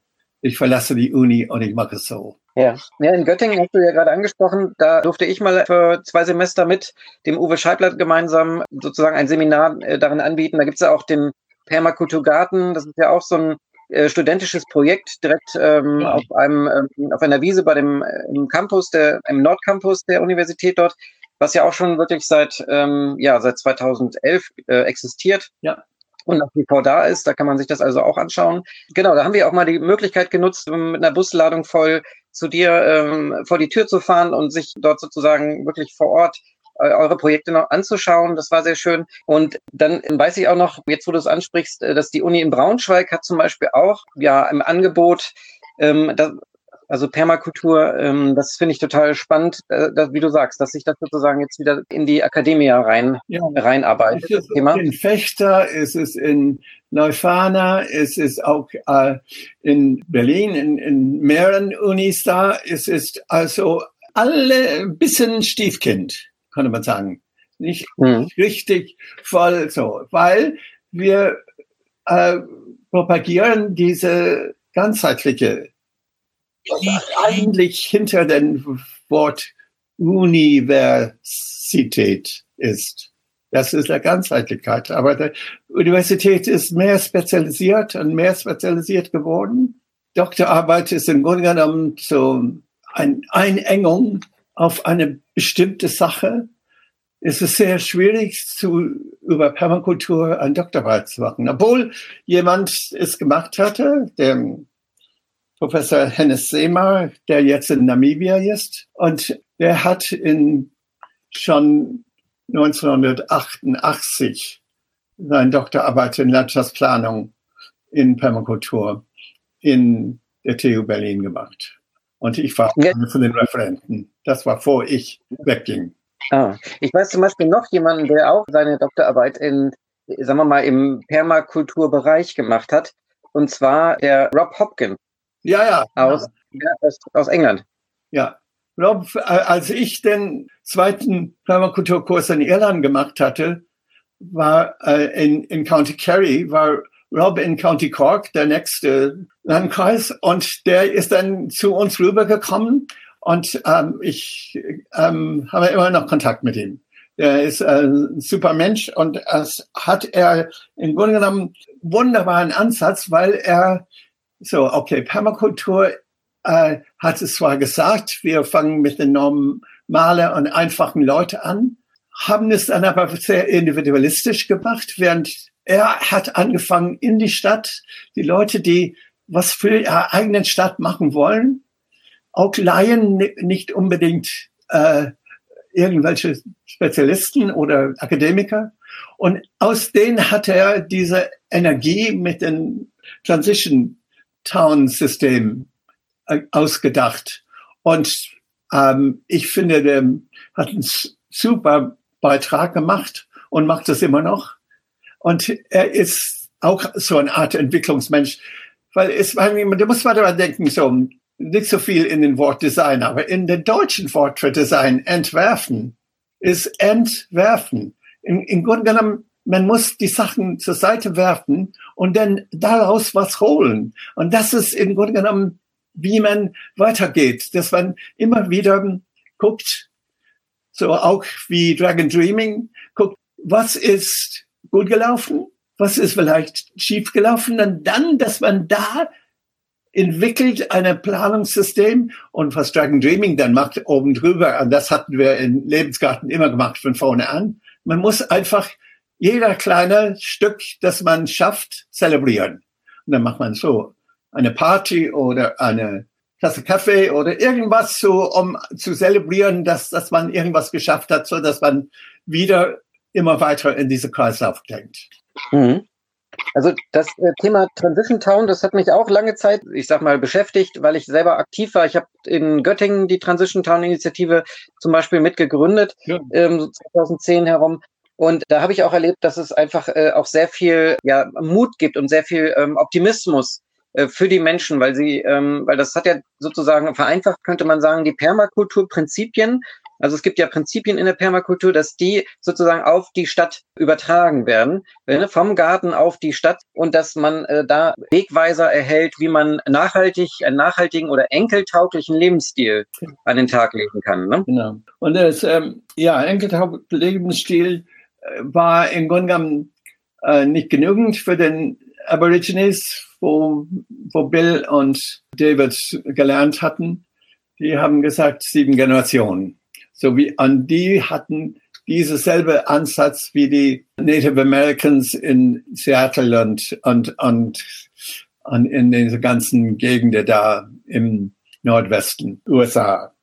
ich verlasse die Uni und ich mache es so. Ja. ja, in Göttingen hast du ja gerade angesprochen, da durfte ich mal für zwei Semester mit dem Uwe Scheibler gemeinsam sozusagen ein Seminar äh, darin anbieten. Da gibt es ja auch den Permakulturgarten, das ist ja auch so ein äh, studentisches Projekt direkt ähm, ja. auf einem ähm, auf einer Wiese bei dem äh, im Campus der im Nordcampus der Universität dort, was ja auch schon wirklich seit ähm, ja seit 2011 äh, existiert. Ja und nach wie vor da ist. Da kann man sich das also auch anschauen. Genau, da haben wir auch mal die Möglichkeit genutzt, mit einer Busladung voll zu dir ähm, vor die Tür zu fahren und sich dort sozusagen wirklich vor Ort äh, eure Projekte noch anzuschauen. Das war sehr schön. Und dann weiß ich auch noch, jetzt wo du es ansprichst, äh, dass die Uni in Braunschweig hat zum Beispiel auch ja im Angebot ähm, das, also Permakultur, ähm, das finde ich total spannend, äh, dass, wie du sagst, dass sich das sozusagen jetzt wieder in die Akademie rein, ja. reinarbeitet. Es ist Thema. in Fechter, es ist in Neufana, es ist auch äh, in Berlin, in, in mehreren Unis da. Es ist also alle ein bisschen Stiefkind, könnte man sagen. Nicht mhm. richtig voll so, weil wir äh, propagieren diese ganzheitliche, eigentlich hinter dem Wort Universität ist. Das ist der Ganzheitlichkeit. Aber die Universität ist mehr spezialisiert und mehr spezialisiert geworden. Doktorarbeit ist im Grunde genommen so eine Einengung auf eine bestimmte Sache. Es ist sehr schwierig, zu, über Permakultur eine Doktorarbeit zu machen. Obwohl jemand es gemacht hatte, der Professor Hennes Seemar, der jetzt in Namibia ist. Und der hat in schon 1988 seine Doktorarbeit in Landschaftsplanung in Permakultur in der TU Berlin gemacht. Und ich war ja. einer von den Referenten. Das war vor ich wegging. Ah, ich weiß zum Beispiel noch jemanden, der auch seine Doktorarbeit in, sagen wir mal, im Permakulturbereich gemacht hat. Und zwar der Rob Hopkins. Ja, ja. Aus, ja, aus, aus England. Ja. Rob, äh, als ich den zweiten Permakulturkurs in Irland gemacht hatte, war äh, in, in County Kerry, war Rob in County Cork, der nächste Landkreis, und der ist dann zu uns rübergekommen und ähm, ich ähm, habe immer noch Kontakt mit ihm. Er ist ein super Mensch und es hat er im Grunde genommen wunderbaren Ansatz, weil er so, okay, Permakultur äh, hat es zwar gesagt, wir fangen mit den normalen und einfachen Leuten an, haben es dann aber sehr individualistisch gemacht, während er hat angefangen in die Stadt, die Leute, die was für ihre eigenen Stadt machen wollen, auch Laien, nicht unbedingt äh, irgendwelche Spezialisten oder Akademiker. Und aus denen hat er diese Energie mit den Transition Town-System äh, ausgedacht. Und ähm, ich finde, der hat einen super Beitrag gemacht und macht das immer noch. Und er ist auch so eine Art Entwicklungsmensch, weil es, du musst mal daran denken, so, nicht so viel in den Wort Design, aber in den deutschen Wort für Design, entwerfen, ist entwerfen. Im, im Grunde genommen man muss die Sachen zur Seite werfen und dann daraus was holen. Und das ist im Grunde genommen, wie man weitergeht, dass man immer wieder guckt, so auch wie Dragon Dreaming, guckt, was ist gut gelaufen, was ist vielleicht schief gelaufen, und dann, dass man da entwickelt ein Planungssystem und was Dragon Dreaming dann macht oben drüber, und das hatten wir in Lebensgarten immer gemacht von vorne an. Man muss einfach jeder kleine Stück, das man schafft, zelebrieren. Und dann macht man so eine Party oder eine Tasse Kaffee oder irgendwas so, um zu zelebrieren, dass, dass man irgendwas geschafft hat, so dass man wieder immer weiter in diese Kreislauf denkt. Mhm. Also das äh, Thema Transition Town, das hat mich auch lange Zeit, ich sag mal, beschäftigt, weil ich selber aktiv war. Ich habe in Göttingen die Transition Town Initiative zum Beispiel mitgegründet, ja. ähm, so 2010 herum. Und da habe ich auch erlebt, dass es einfach äh, auch sehr viel ja, Mut gibt und sehr viel ähm, Optimismus äh, für die Menschen, weil sie, ähm, weil das hat ja sozusagen vereinfacht, könnte man sagen, die Permakulturprinzipien. Also es gibt ja Prinzipien in der Permakultur, dass die sozusagen auf die Stadt übertragen werden, äh, vom Garten auf die Stadt und dass man äh, da Wegweiser erhält, wie man nachhaltig, einen nachhaltigen oder enkeltauglichen Lebensstil an den Tag legen kann. Ne? Genau. Und das, ähm, ja, enkeltauglichen Lebensstil war im Grunde genommen äh, nicht genügend für den Aborigines, wo, wo Bill und David gelernt hatten. Die haben gesagt, sieben Generationen. So wie an die hatten diese selbe Ansatz wie die Native Americans in Seattle und, und, und, und in den ganzen Gegenden da im Nordwesten USA.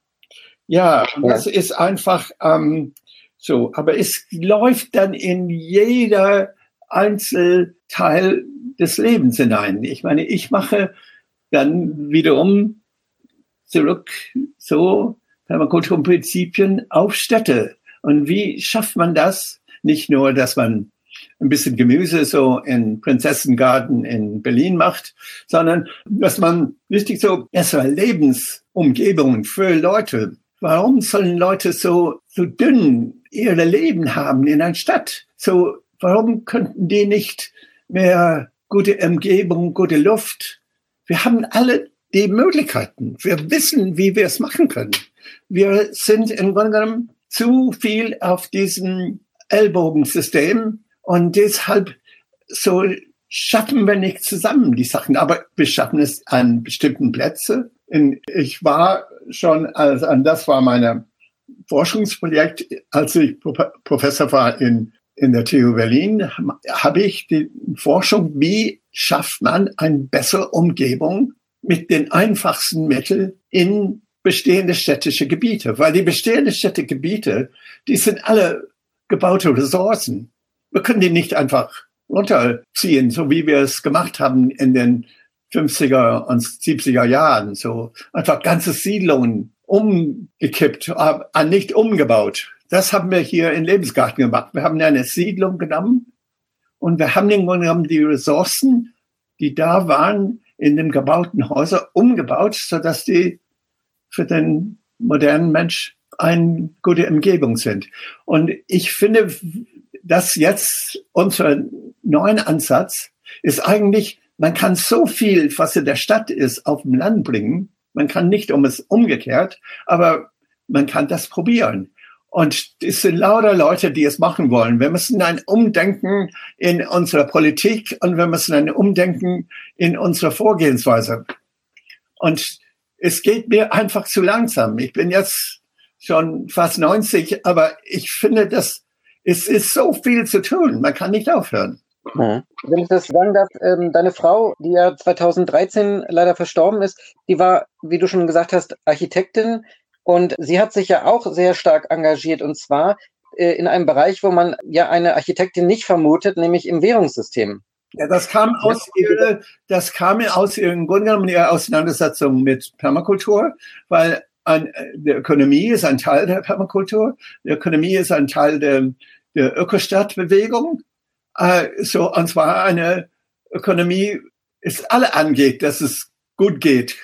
Ja, und das ist einfach ähm, so, aber es läuft dann in jeder Einzelteil des Lebens hinein. Ich meine, ich mache dann wiederum zurück so Permakulturprinzipien auf Städte. Und wie schafft man das? Nicht nur, dass man ein bisschen Gemüse so in Prinzessengarten in Berlin macht, sondern dass man richtig so erstmal Lebensumgebungen für Leute. Warum sollen Leute so, so dünn ihr Leben haben in einer Stadt. So, warum könnten die nicht mehr gute Umgebung, gute Luft, wir haben alle die Möglichkeiten. Wir wissen, wie wir es machen können. Wir sind im Grunde genommen zu viel auf diesem Ellbogensystem und deshalb so schaffen wir nicht zusammen die Sachen, aber wir schaffen es an bestimmten Plätzen. Ich war schon, also das war mein Forschungsprojekt, als ich Professor war in, in der TU Berlin, habe ich die Forschung, wie schafft man eine bessere Umgebung mit den einfachsten Mitteln in bestehende städtische Gebiete, weil die bestehenden städtische Gebiete, die sind alle gebaute Ressourcen. Wir können die nicht einfach runterziehen, so wie wir es gemacht haben in den 50er und 70er Jahren. So einfach ganze Siedlungen umgekippt, aber nicht umgebaut. Das haben wir hier in Lebensgarten gemacht. Wir haben eine Siedlung genommen und wir haben im Grunde genommen die Ressourcen, die da waren, in den gebauten Häusern umgebaut, so dass die für den modernen Mensch eine gute Umgebung sind. Und ich finde, dass jetzt unser neuen Ansatz ist eigentlich, man kann so viel, was in der Stadt ist, auf dem Land bringen. Man kann nicht um es umgekehrt, aber man kann das probieren. Und es sind lauter Leute, die es machen wollen. Wir müssen ein Umdenken in unserer Politik und wir müssen ein Umdenken in unserer Vorgehensweise. Und es geht mir einfach zu langsam. Ich bin jetzt schon fast 90, aber ich finde, dass es ist so viel zu tun. Man kann nicht aufhören. Mhm. Wenn ich das sagen darf, ähm, deine Frau, die ja 2013 leider verstorben ist, die war, wie du schon gesagt hast, Architektin. Und sie hat sich ja auch sehr stark engagiert. Und zwar äh, in einem Bereich, wo man ja eine Architektin nicht vermutet, nämlich im Währungssystem. Ja, das kam aus ihrer, das kam aus ihrem Grunde genommen ihrer Auseinandersetzung mit Permakultur, weil ein, die Ökonomie ist ein Teil der Permakultur, die Ökonomie ist ein Teil der, der Ökostadtbewegung äh, so, und zwar eine Ökonomie, es alle angeht, dass es gut geht.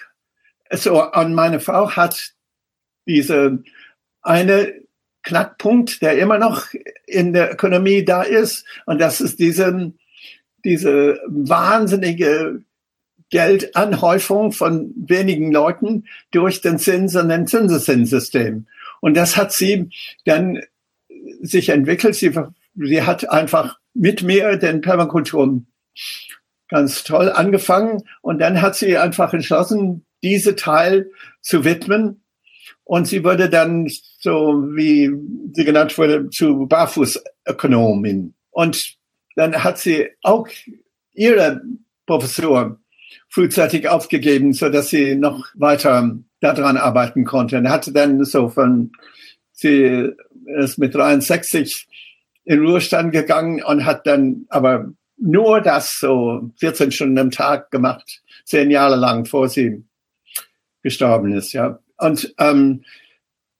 So, und meine Frau hat diese eine Knackpunkt, der immer noch in der Ökonomie da ist, und das ist diese, diese wahnsinnige Geldanhäufung von wenigen Leuten durch den Zins- und den Zinseszinssystem. Und das hat sie dann sich entwickelt. Sie, sie hat einfach mit mir den Permakultur ganz toll angefangen und dann hat sie einfach entschlossen, diese Teil zu widmen und sie wurde dann so, wie sie genannt wurde, zu Barfußökonomin. Und dann hat sie auch ihre Professur frühzeitig aufgegeben, so dass sie noch weiter daran arbeiten konnte. Und hatte dann so von, sie ist mit 63 in Ruhestand gegangen und hat dann aber nur das so 14 Stunden am Tag gemacht, zehn Jahre lang, vor sie gestorben ist, ja. Und ähm,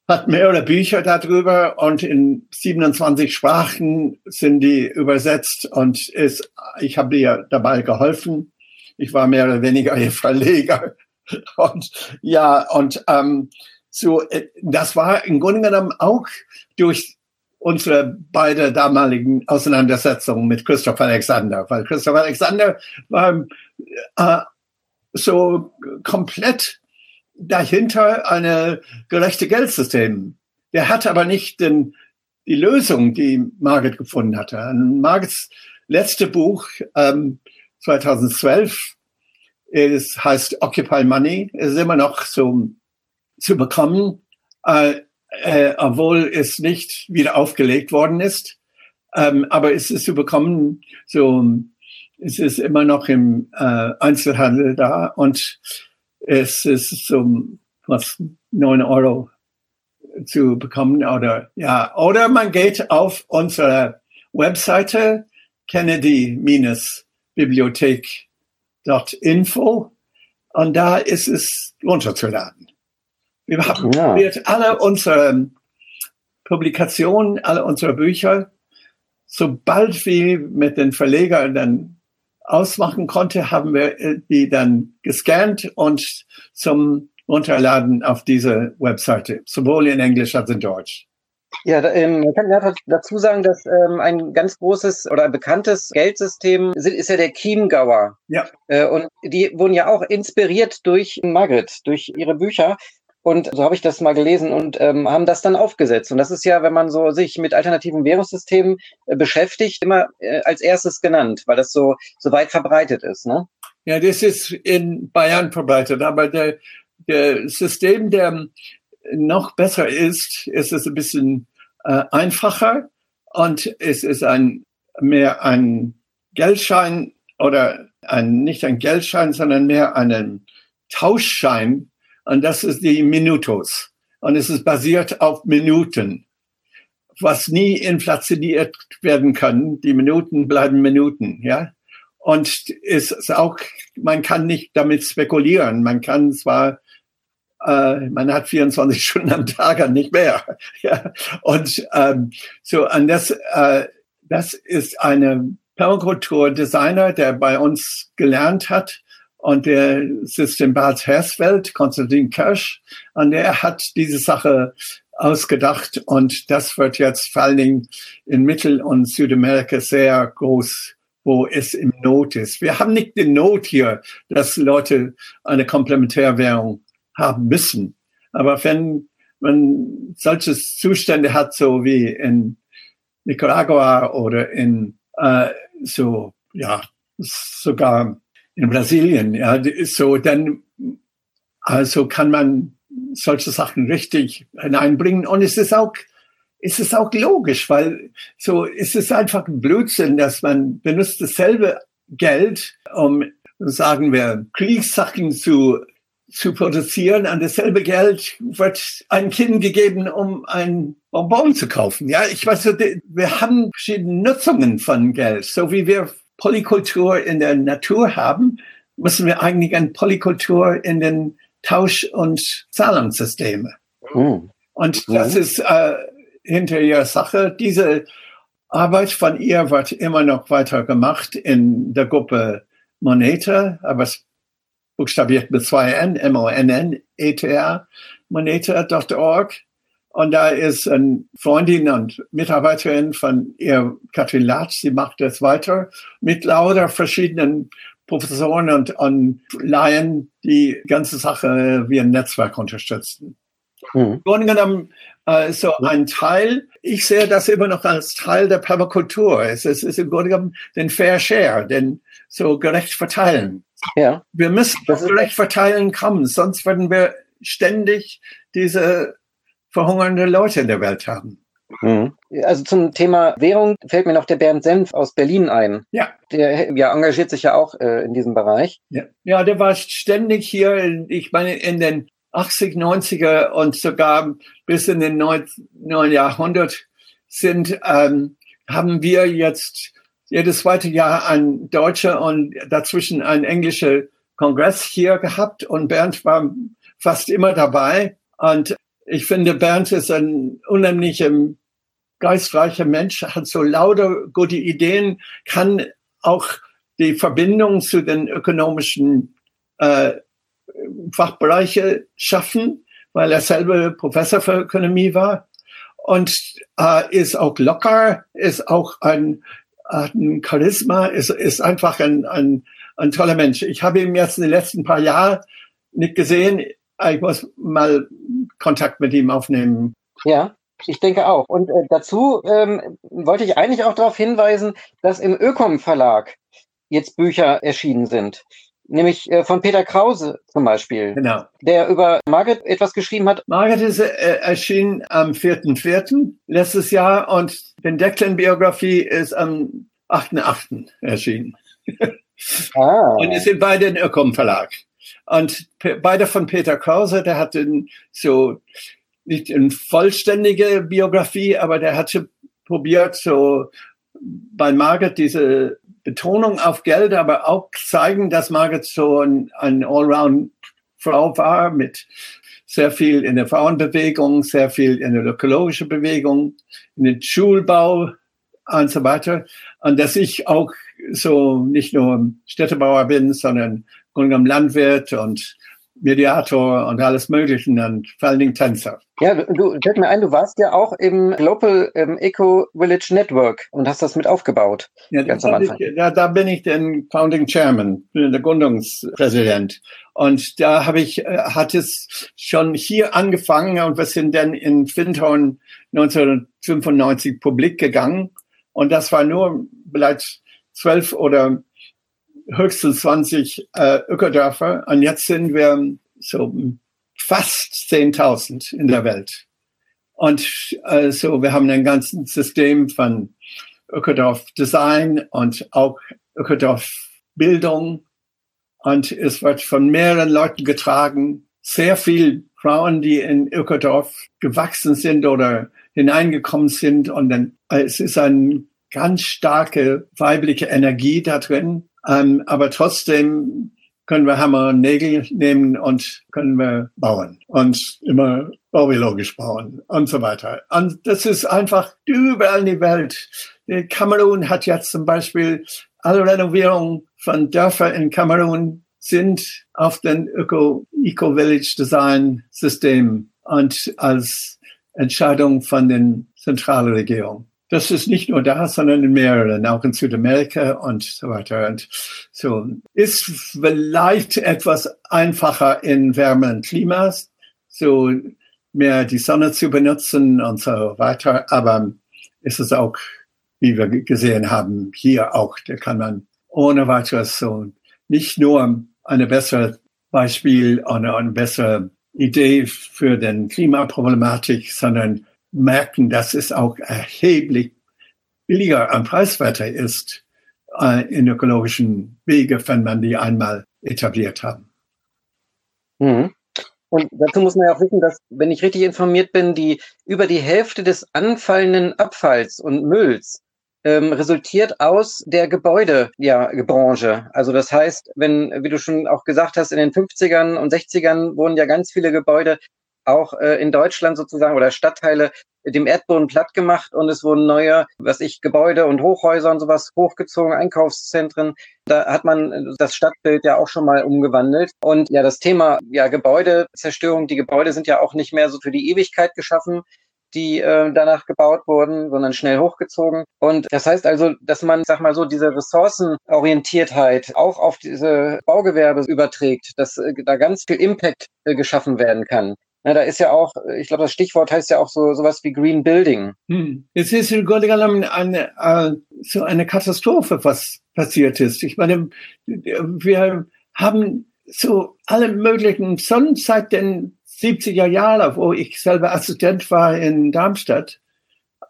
hat mehrere Bücher darüber und in 27 Sprachen sind die übersetzt und ist, ich habe ihr dabei geholfen. Ich war mehr oder weniger ihr Verleger. (laughs) Und ja, und ähm, so, äh, das war im Grunde genommen auch durch unsere beide damaligen Auseinandersetzungen mit Christoph Alexander, weil Christoph Alexander war äh, so komplett dahinter eine gerechte Geldsystem. Der hatte aber nicht den, die Lösung, die Margaret gefunden hatte. Und Margarets letzte Buch ähm, 2012 ist, heißt Occupy Money, ist immer noch so zu bekommen. Äh, äh, obwohl es nicht wieder aufgelegt worden ist. Ähm, aber es ist zu bekommen, so, es ist immer noch im äh, Einzelhandel da und es ist so was neun Euro zu bekommen oder ja oder man geht auf unsere Webseite Kennedy-Bibliothek.info und da ist es runterzuladen. Wir haben ja. alle unsere Publikationen, alle unsere Bücher, sobald wir mit den Verlegern dann ausmachen konnte, haben wir äh, die dann gescannt und zum Runterladen auf diese Webseite, sowohl in Englisch als in Deutsch. Ja, ähm, man kann dazu sagen, dass ähm, ein ganz großes oder bekanntes Geldsystem ist ja der Chiemgauer. Ja. Äh, und die wurden ja auch inspiriert durch Margaret, durch ihre Bücher. Und so habe ich das mal gelesen und ähm, haben das dann aufgesetzt. Und das ist ja, wenn man so sich mit alternativen Währungssystemen äh, beschäftigt, immer äh, als erstes genannt, weil das so, so weit verbreitet ist. Ne? Ja, das ist in Bayern verbreitet, aber der, der System, der noch besser ist, ist es ein bisschen äh, einfacher und es ist ein mehr ein Geldschein oder ein, nicht ein Geldschein, sondern mehr einen Tauschschein, und das ist die Minutos. Und es ist basiert auf Minuten, was nie inflationiert werden kann. Die Minuten bleiben Minuten, ja. Und es ist auch, man kann nicht damit spekulieren. Man kann zwar, äh, man hat 24 (laughs) Stunden am Tag, nicht mehr. (laughs) Ja. Und ähm, so, und das, äh, das ist eine Permakultur-Designer, der bei uns gelernt hat, und der in Bad Hersfeld, Konstantin Kirsch, und er hat diese Sache ausgedacht und das wird jetzt vor allen Dingen in Mittel- und Südamerika sehr groß, wo es im Not ist. Wir haben nicht die Not hier, dass Leute eine Komplementärwährung haben müssen. Aber wenn man solche Zustände hat, so wie in Nicaragua oder in äh, so, ja, sogar in Brasilien, ja, so dann, also kann man solche Sachen richtig hineinbringen und es ist auch, es ist auch logisch, weil so, es ist einfach ein Blödsinn, dass man benutzt dasselbe Geld, um, sagen wir, Kriegssachen zu zu produzieren. An dasselbe Geld wird ein Kind gegeben, um ein Bonbon zu kaufen. Ja, ich weiß, wir haben verschiedene Nutzungen von Geld, so wie wir Polykultur in der Natur haben, müssen wir eigentlich eine Polykultur in den Tausch- und Zahlungssysteme. Mhm. Und das ist äh, hinter ihrer Sache. Diese Arbeit von ihr wird immer noch weiter gemacht in der Gruppe Moneta, aber es buchstabiert mit zwei N, M-O-N-N-E-T-R, moneta.org. Und da ist eine Freundin und Mitarbeiterin von ihr, Katrin Latsch, sie macht das weiter mit lauter verschiedenen Professoren und, und Laien, die ganze Sache wie ein Netzwerk unterstützen. Mhm. Im Grunde genommen äh, so ein Teil, ich sehe das immer noch als Teil der Permakultur. Es ist, es ist im Grunde genommen den Fair Share, den so gerecht verteilen. Ja. Wir müssen das gerecht verteilen kommen, sonst werden wir ständig diese verhungernde Leute in der Welt haben. Mhm. Also zum Thema Währung fällt mir noch der Bernd Senf aus Berlin ein. Ja. Der ja, engagiert sich ja auch äh, in diesem Bereich. Ja. ja, der war ständig hier, ich meine, in den 80, 90er und sogar bis in den neuen Jahrhundert sind, ähm, haben wir jetzt jedes zweite Jahr ein deutscher und dazwischen ein englischer Kongress hier gehabt und Bernd war fast immer dabei. Und ich finde, Bernd ist ein unheimlicher geistreicher Mensch, hat so lauter gute Ideen, kann auch die Verbindung zu den ökonomischen äh, Fachbereiche schaffen, weil er selber Professor für Ökonomie war und äh, ist auch locker, ist auch ein, ein Charisma, ist, ist einfach ein, ein, ein toller Mensch. Ich habe ihn jetzt in den letzten paar Jahren nicht gesehen. Ich muss mal Kontakt mit ihm aufnehmen. Ja, ich denke auch. Und äh, dazu ähm, wollte ich eigentlich auch darauf hinweisen, dass im Ökom Verlag jetzt Bücher erschienen sind. Nämlich äh, von Peter Krause zum Beispiel. Genau. Der über Margaret etwas geschrieben hat. Margaret ist äh, erschienen am 4.4. letztes Jahr und den Declan-Biografie ist am 8.8. erschienen. (laughs) Ah. Und es sind beide im Ökom Verlag. Und beide von Peter Krause, der hat so nicht eine vollständige Biografie, aber der hatte probiert, so bei Margaret diese Betonung auf Geld, aber auch zeigen, dass Margaret so ein, ein Allround-Frau war mit sehr viel in der Frauenbewegung, sehr viel in der ökologischen Bewegung, in den Schulbau und so weiter. Und dass ich auch so nicht nur Städtebauer bin, sondern Grunde genommen Landwirt und Mediator und alles Mögliche und vor allen Dingen Tänzer. Ja, du, fällt mir ein, du warst ja auch im Global ähm, Eco Village Network und hast das mit aufgebaut. Ja, ganz am Anfang. Ich, da, da bin ich den Founding Chairman, der Gründungspräsident. Und da habe ich, äh, hat es schon hier angefangen und wir sind dann in Findhorn 1995 publik gegangen. Und das war nur vielleicht zwölf oder höchstens 20 äh, Ökodörfer. Und jetzt sind wir so fast 10.000 in der Welt. Und also wir haben ein ganzes System von Ökodorf-Design und auch Ökodorf-Bildung. Und es wird von mehreren Leuten getragen. Sehr viel Frauen, die in Ökodorf gewachsen sind oder hineingekommen sind. Und dann, es ist eine ganz starke weibliche Energie da drin. Ähm, aber trotzdem können wir Hammer und Nägel nehmen und können wir bauen und immer baubiologisch bauen und so weiter. Und das ist einfach überall in die Welt. Kamerun hat jetzt zum Beispiel alle Renovierungen von Dörfern in Kamerun sind auf den Öko, Eco Village Design System und als Entscheidung von den Zentralregierungen das ist nicht nur da, sondern in mehreren, auch in Südamerika und so weiter. Und so ist vielleicht etwas einfacher in wärmeren Klimas, so mehr die Sonne zu benutzen und so weiter. Aber ist es auch, wie wir gesehen haben, hier auch, da kann man ohne weiteres so nicht nur eine bessere Beispiel oder eine bessere Idee für den Klimaproblematik, sondern merken, dass es auch erheblich billiger am Preiswerter ist äh, in ökologischen Wege, wenn man die einmal etabliert haben. Mhm. Und dazu muss man ja auch wissen, dass, wenn ich richtig informiert bin, die über die Hälfte des anfallenden Abfalls und Mülls ähm, resultiert aus der Gebäudebranche. Ja, also das heißt, wenn, wie du schon auch gesagt hast, in den 50ern und 60ern wurden ja ganz viele Gebäude auch äh, in Deutschland sozusagen oder Stadtteile dem Erdboden platt gemacht und es wurden neue, was ich, Gebäude und Hochhäuser und sowas hochgezogen, Einkaufszentren. Da hat man das Stadtbild ja auch schon mal umgewandelt. Und ja, das Thema ja Gebäudezerstörung, die Gebäude sind ja auch nicht mehr so für die Ewigkeit geschaffen die äh, danach gebaut wurden, sondern schnell hochgezogen. Und das heißt also, dass man, sag mal so, diese Ressourcenorientiertheit auch auf diese Baugewerbe überträgt, dass äh, da ganz viel Impact äh, geschaffen werden kann. Na, da ist ja auch, ich glaube, das Stichwort heißt ja auch so sowas wie Green Building. Hm. Es ist im Grunde genommen eine, äh, so eine Katastrophe, was passiert ist. Ich meine, wir haben so alle möglichen, schon seit den 70er Jahren, wo ich selber Assistent war in Darmstadt,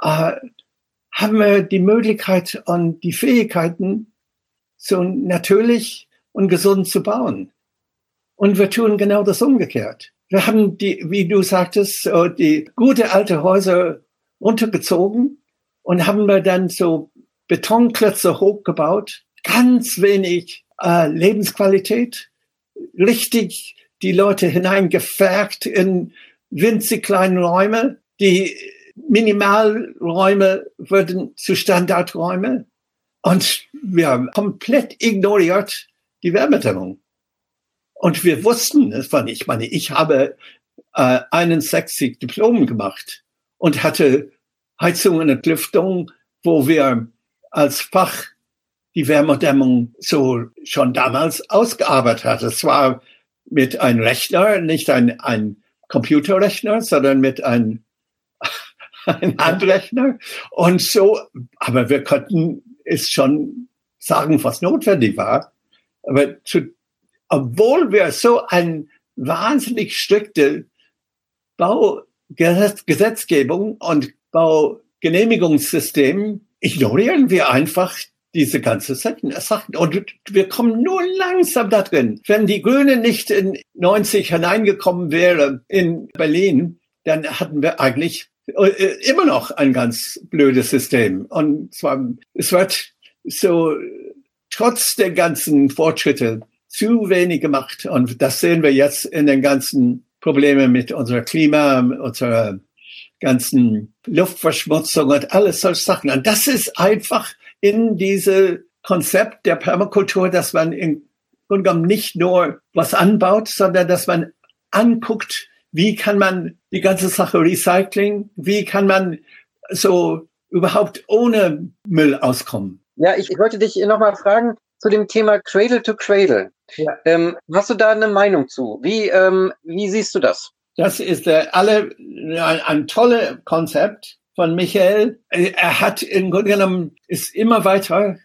äh, haben wir die Möglichkeit und die Fähigkeiten, so natürlich und gesund zu bauen. Und wir tun genau das umgekehrt. Wir haben die, wie du sagtest, die gute alte Häuser runtergezogen und haben wir dann so Betonklötze hochgebaut, ganz wenig äh, Lebensqualität, richtig die Leute hineingefärbt in winzig kleinen Räume. Die Minimalräume wurden zu Standardräume und wir haben komplett ignoriert die Wärmedämmung. Und wir wussten es war nicht. Ich meine, ich habe äh, 61 Diplomen gemacht und hatte Heizung und Entlüftung, wo wir als Fach die Wärmedämmung so schon damals ausgearbeitet hatten. Es war mit einem Rechner, nicht ein, ein Computerrechner, sondern mit einem (laughs) ein Handrechner. Und so, aber wir konnten es schon sagen, was notwendig war. Aber zu obwohl wir so ein wahnsinnig strikte Baugesetzgebung und Baugenehmigungssystem ignorieren wir einfach diese ganze Sachen. Und wir kommen nur langsam da drin. Wenn die Grünen nicht in 90 hineingekommen wäre in Berlin, dann hatten wir eigentlich äh, immer noch ein ganz blödes System. Und zwar, es wird so, trotz der ganzen Fortschritte, zu wenig gemacht. Und das sehen wir jetzt in den ganzen Problemen mit unserer Klima, unserer ganzen Luftverschmutzung und alles solche Sachen. Und das ist einfach in diese Konzept der Permakultur, dass man in Grunde genommen nicht nur was anbaut, sondern dass man anguckt, wie kann man die ganze Sache Recycling, wie kann man so überhaupt ohne Müll auskommen. Ja, ich wollte dich nochmal fragen zu dem Thema Cradle to Cradle. Ja. Ähm, hast du da eine Meinung zu? Wie, ähm, wie siehst du das? Das ist äh, alle ein, ein tolles Konzept von Michael. Er hat im Grunde genommen ist immer weiter.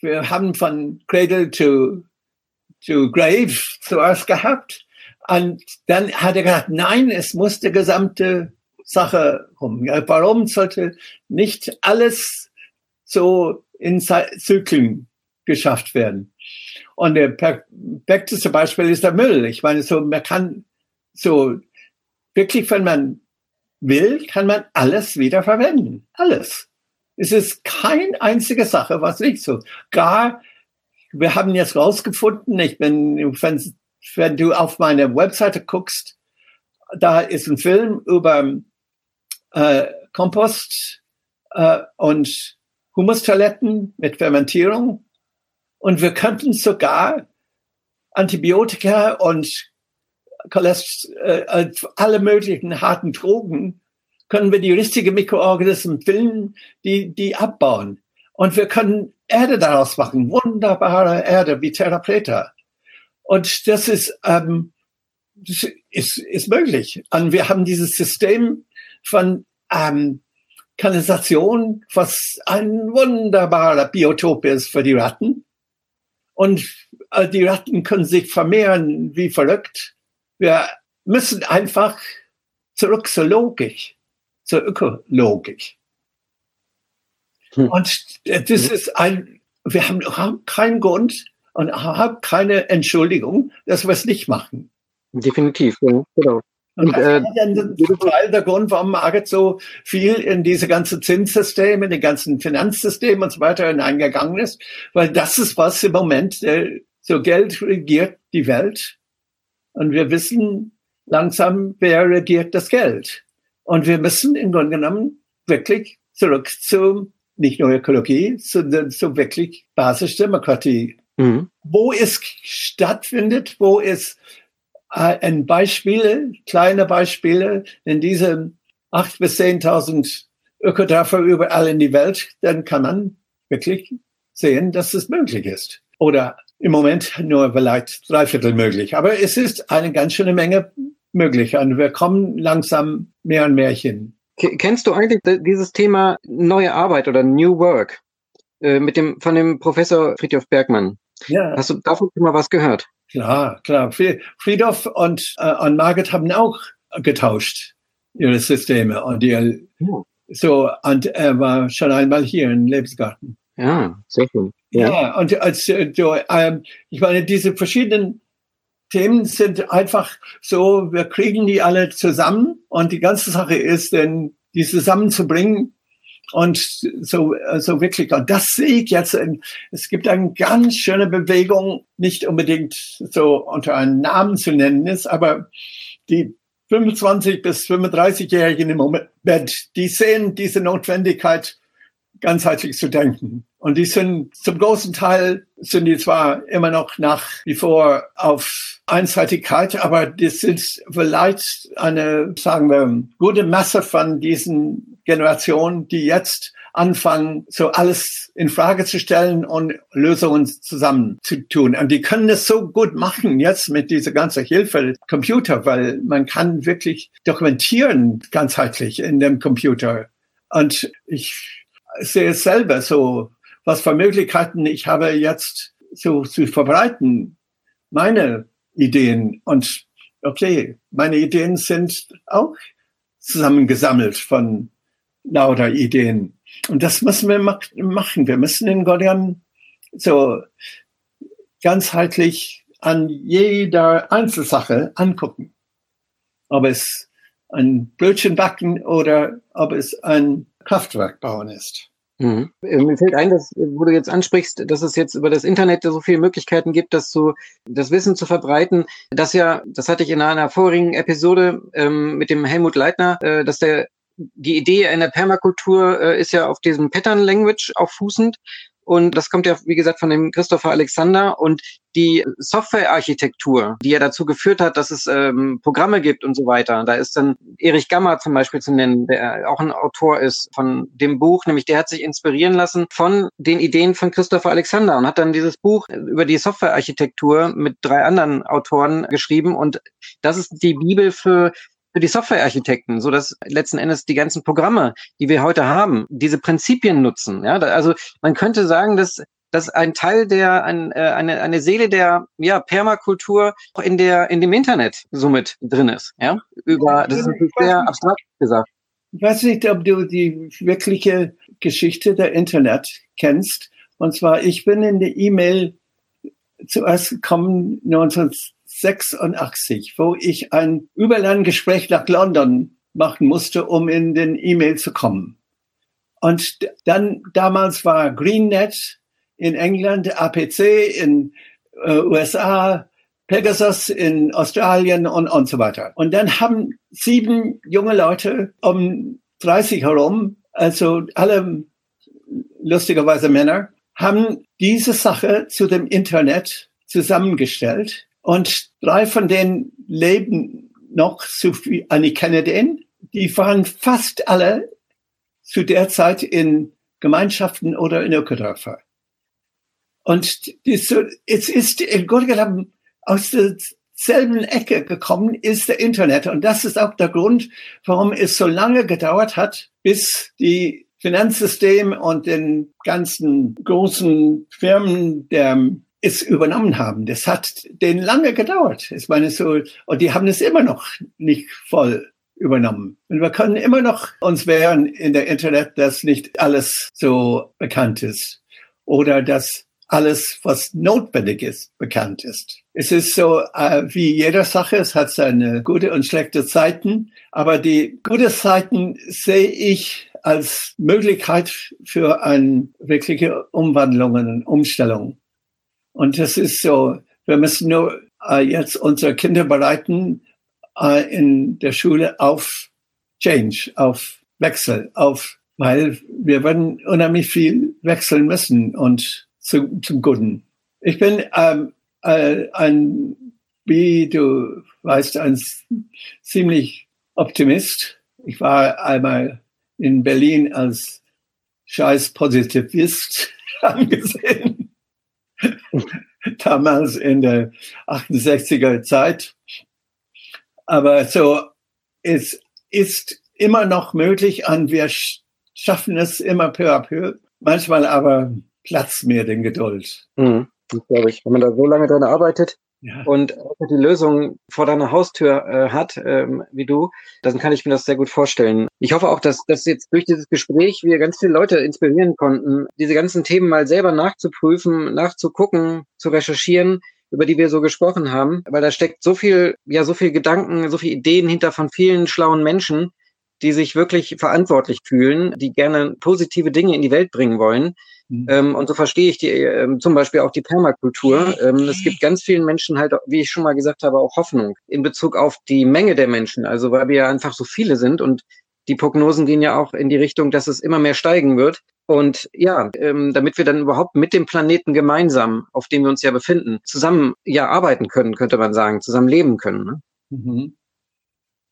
Wir haben von Cradle to to Grave zuerst gehabt und dann hat er gesagt, nein, es muss die gesamte Sache rum. Ja, warum sollte nicht alles so in Zyklen geschafft werden? Und der perfekteste Beispiel ist der Müll. Ich meine, so, man kann so wirklich, wenn man will, kann man alles wieder verwenden. Alles. Es ist keine einzige Sache, was nicht so. Gar, wir haben jetzt rausgefunden, ich bin, wenn, wenn du auf meine Webseite guckst, da ist ein Film über äh, Kompost äh, und Humustoiletten mit Fermentierung. Und wir könnten sogar Antibiotika und Cholest äh, äh, alle möglichen harten Drogen, können wir die richtigen Mikroorganismen finden, die, die abbauen. Und wir können Erde daraus machen, wunderbare Erde wie Terra Preta. Und das ist, ähm, das ist, ist möglich. Und wir haben dieses System von ähm, Kanalisation, was ein wunderbarer Biotop ist für die Ratten. Und äh, die Ratten können sich vermehren wie verrückt. Wir müssen einfach zurück zur Logik, zur Ökologik. Hm. Und das ist ein, wir haben keinen Grund und haben keine Entschuldigung, dass wir es nicht machen. Definitiv, ja, genau. Und, und äh, Teil der Grund, warum Margaret so viel in diese ganzen Zinssysteme, in die ganzen Finanzsysteme und so weiter hineingegangen ist, weil das ist was im Moment, äh, so Geld regiert die Welt und wir wissen langsam, wer regiert das Geld. Und wir müssen im Grunde genommen wirklich zurück zu nicht nur Ökologie, sondern zu wirklich Basisdemokratie. Mhm. Wo es stattfindet, wo es ein Beispiel, kleine Beispiele in diesen acht bis zehntausend Ökodörfer überall in die Welt, dann kann man wirklich sehen, dass es möglich ist. Oder im Moment nur vielleicht dreiviertel möglich. Aber es ist eine ganz schöne Menge möglich und wir kommen langsam mehr und mehr hin. Kennst du eigentlich dieses Thema neue Arbeit oder New Work äh, mit dem von dem Professor Friedhof Bergmann? Ja. Hast du davon schon mal was gehört? Klar, klar. Friedhof und, äh, und Margaret haben auch getauscht ihre Systeme und die, oh. so und er war schon einmal hier in Lebensgarten. Ja, sehr schön. Ja, ja und als äh, ähm, ich meine, diese verschiedenen Themen sind einfach so, wir kriegen die alle zusammen und die ganze Sache ist, denn die zusammenzubringen und so, so wirklich, und das sehe ich jetzt, in, es gibt eine ganz schöne Bewegung, nicht unbedingt so unter einen Namen zu nennen ist, aber die 25 bis 35-Jährigen im Moment, die sehen diese Notwendigkeit, ganzheitlich zu denken. Und die sind zum großen Teil sind die zwar immer noch nach wie vor auf Einseitigkeit, aber das ist vielleicht eine, sagen wir, gute Masse von diesen Generationen, die jetzt anfangen, so alles in Frage zu stellen und Lösungen zusammen zu tun. Und die können es so gut machen jetzt mit dieser ganzen Hilfe Computer, weil man kann wirklich dokumentieren ganzheitlich in dem Computer. Und ich sehe es selber so, was für Möglichkeiten ich habe jetzt so zu verbreiten, meine Ideen. Und okay, meine Ideen sind auch zusammengesammelt von lauter Ideen. Und das müssen wir machen. Wir müssen den Gordian so ganzheitlich an jeder Einzelsache angucken. Ob es ein Brötchen backen oder ob es ein Kraftwerk bauen ist. Mhm. Äh, mir fällt ein, dass, wo du jetzt ansprichst, dass es jetzt über das Internet so viele Möglichkeiten gibt, das zu, das Wissen zu verbreiten. Das ja, das hatte ich in einer vorigen Episode ähm, mit dem Helmut Leitner, äh, dass der die Idee einer Permakultur äh, ist ja auf diesem Pattern Language auffußend. Und das kommt ja, wie gesagt, von dem Christopher Alexander. Und die Softwarearchitektur, die ja dazu geführt hat, dass es ähm, Programme gibt und so weiter. Da ist dann Erich Gammer zum Beispiel zu nennen, der auch ein Autor ist von dem Buch, nämlich der hat sich inspirieren lassen von den Ideen von Christopher Alexander und hat dann dieses Buch über die Softwarearchitektur mit drei anderen Autoren geschrieben. Und das ist die Bibel für für die Softwarearchitekten, so dass letzten Endes die ganzen Programme, die wir heute haben, diese Prinzipien nutzen. Ja, also man könnte sagen, dass dass ein Teil der ein, äh, eine eine Seele der ja Permakultur in der in dem Internet somit drin ist. Ja, über das ist sehr abstrakt gesagt. Ich weiß nicht, ob du die wirkliche Geschichte der Internet kennst. Und zwar, ich bin in die E-Mail zuerst gekommen 19 86, wo ich ein Überlandgespräch nach London machen musste, um in den E-Mail zu kommen. Und dann damals war GreenNet in England, APC in äh, USA, Pegasus in Australien und, und so weiter. Und dann haben sieben junge Leute um 30 herum, also alle lustigerweise Männer, haben diese Sache zu dem Internet zusammengestellt und drei von denen leben noch, so wie Annie Kennedy. Die waren fast alle zu der Zeit in Gemeinschaften oder in Ökodörfer. Und es ist im Grunde genommen aus derselben Ecke gekommen, ist der Internet. Und das ist auch der Grund, warum es so lange gedauert hat, bis die Finanzsystem und den ganzen großen Firmen der es übernommen haben. Das hat denen lange gedauert. Ich meine, so, und die haben es immer noch nicht voll übernommen. Und wir können immer noch uns wehren in der Internet, dass nicht alles so bekannt ist oder dass alles, was notwendig ist, bekannt ist. Es ist so äh, wie jeder Sache, es hat seine gute und schlechte Zeiten, aber die gute Zeiten sehe ich als Möglichkeit für eine wirkliche Umwandlung und Umstellung. Und das ist so, wir müssen nur äh, jetzt unsere Kinder bereiten äh, in der Schule auf Change, auf Wechsel, auf, weil wir werden unheimlich viel wechseln müssen und zu, zum Guten. Ich bin ähm, äh, ein, wie du weißt, ein ziemlich Optimist. Ich war einmal in Berlin als scheiß Positivist (laughs) angesehen. Damals in der 68er Zeit. Aber so, es ist immer noch möglich und wir schaffen es immer peu à peu. Manchmal aber platzt mir den Geduld. Mhm, glaube ich. Wenn man da so lange dran arbeitet, ja. und die Lösung vor deiner Haustür äh, hat, ähm, wie du, dann kann ich mir das sehr gut vorstellen. Ich hoffe auch, dass, dass jetzt durch dieses Gespräch wir ganz viele Leute inspirieren konnten, diese ganzen Themen mal selber nachzuprüfen, nachzugucken, zu recherchieren, über die wir so gesprochen haben, weil da steckt so viel, ja, so viel Gedanken, so viel Ideen hinter von vielen schlauen Menschen, die sich wirklich verantwortlich fühlen, die gerne positive Dinge in die Welt bringen wollen. Mhm. Ähm, und so verstehe ich die, ähm, zum Beispiel auch die Permakultur. Ähm, es gibt ganz vielen Menschen halt, wie ich schon mal gesagt habe, auch Hoffnung in Bezug auf die Menge der Menschen. Also weil wir ja einfach so viele sind und die Prognosen gehen ja auch in die Richtung, dass es immer mehr steigen wird. Und ja, ähm, damit wir dann überhaupt mit dem Planeten gemeinsam, auf dem wir uns ja befinden, zusammen ja arbeiten können, könnte man sagen, zusammen leben können. Ne? Mhm.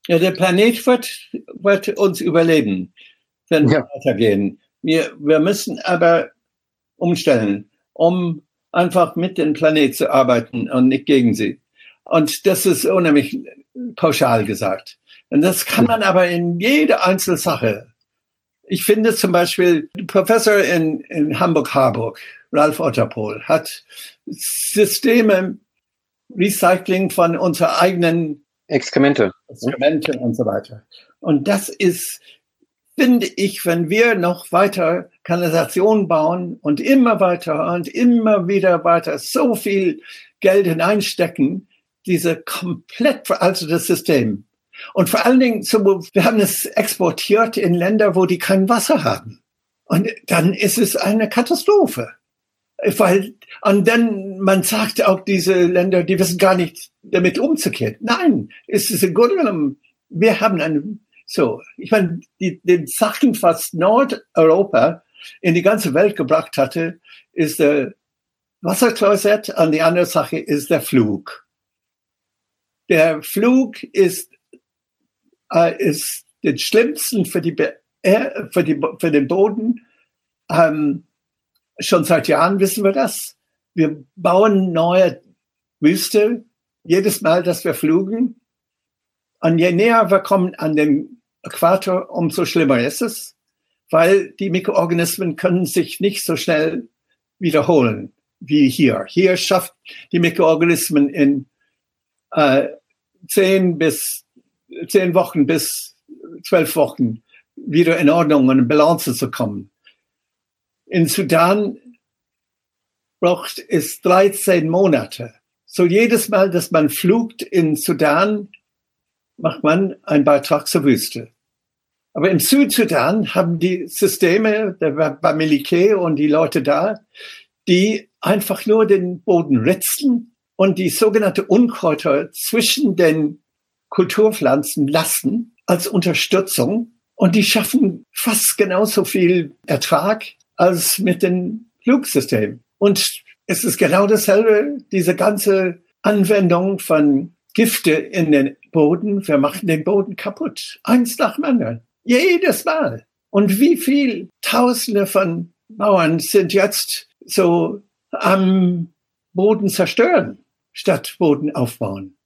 Ja, der Planet wird, wird uns überleben, wenn wir ja. weitergehen. Wir, wir müssen aber umstellen, um einfach mit dem Planet zu arbeiten und nicht gegen sie. Und das ist unheimlich pauschal gesagt. Und das kann man aber in jede Einzelsache. Ich finde zum Beispiel, Professor in, in Hamburg-Harburg, Ralf Otterpohl, hat Systeme Recycling von unserer eigenen Exkremente. Exkremente und so weiter. Und das ist finde ich, wenn wir noch weiter Kanalisation bauen und immer weiter und immer wieder weiter so viel Geld hineinstecken, diese komplett veraltete System. Und vor allen Dingen, wir haben es exportiert in Länder, wo die kein Wasser haben. Und dann ist es eine Katastrophe. Weil, und dann, man sagt auch diese Länder, die wissen gar nicht damit umzugehen. Nein, es ist im Grunde genommen, wir haben eine so, ich meine, die, den Sachen fast Nordeuropa in die ganze Welt gebracht hatte, ist der Wasserklosett und die andere Sache ist der Flug. Der Flug ist, äh, ist den schlimmsten für, die, äh, für, die, für den Boden. Ähm, schon seit Jahren wissen wir das. Wir bauen neue Wüste jedes Mal, dass wir flugen. Und je näher wir kommen an den Äquator, umso schlimmer ist es, weil die Mikroorganismen können sich nicht so schnell wiederholen wie hier. Hier schafft die Mikroorganismen in äh, zehn bis zehn Wochen bis zwölf Wochen wieder in Ordnung und in Balance zu kommen. In Sudan braucht es 13 Monate. So jedes Mal, dass man flugt in Sudan, macht man einen Beitrag zur Wüste. Aber im Südsudan haben die Systeme der Bamileke und die Leute da, die einfach nur den Boden ritzen und die sogenannte Unkräuter zwischen den Kulturpflanzen lassen als Unterstützung. Und die schaffen fast genauso viel Ertrag als mit den Flugsystemen. Und es ist genau dasselbe, diese ganze Anwendung von Gifte in den Boden. Wir machen den Boden kaputt. Eins nach dem anderen. Jedes Mal. Und wie viel Tausende von Bauern sind jetzt so am Boden zerstören, statt Boden aufbauen?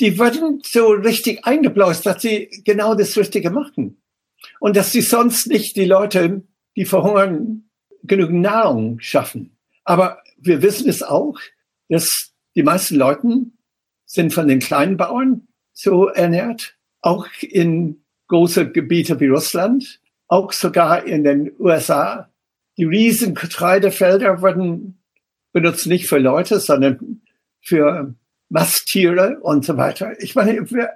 Die werden so richtig eingeblaust, dass sie genau das Richtige machen. Und dass sie sonst nicht die Leute, die verhungern, genügend Nahrung schaffen. Aber wir wissen es auch, dass die meisten Leute sind von den kleinen Bauern so ernährt, auch in große Gebiete wie Russland, auch sogar in den USA. Die riesen Getreidefelder werden benutzt nicht für Leute, sondern für Masttiere und so weiter. Ich meine, wir,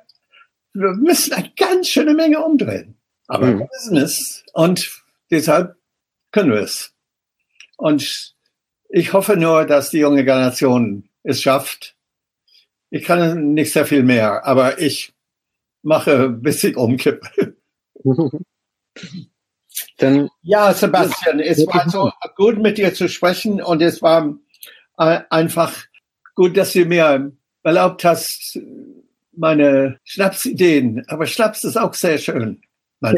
wir müssen eine ganz schöne Menge umdrehen. Aber mhm. es und deshalb können wir es. Und ich hoffe nur, dass die junge Generation es schafft. Ich kann nicht sehr viel mehr, aber ich mache, bis ich umkippe. (laughs) Dann, ja, Sebastian, es war so gut mit dir zu sprechen und es war äh, einfach gut, dass du mir erlaubt hast, meine Schnapsideen. Aber Schnaps ist auch sehr schön. (laughs)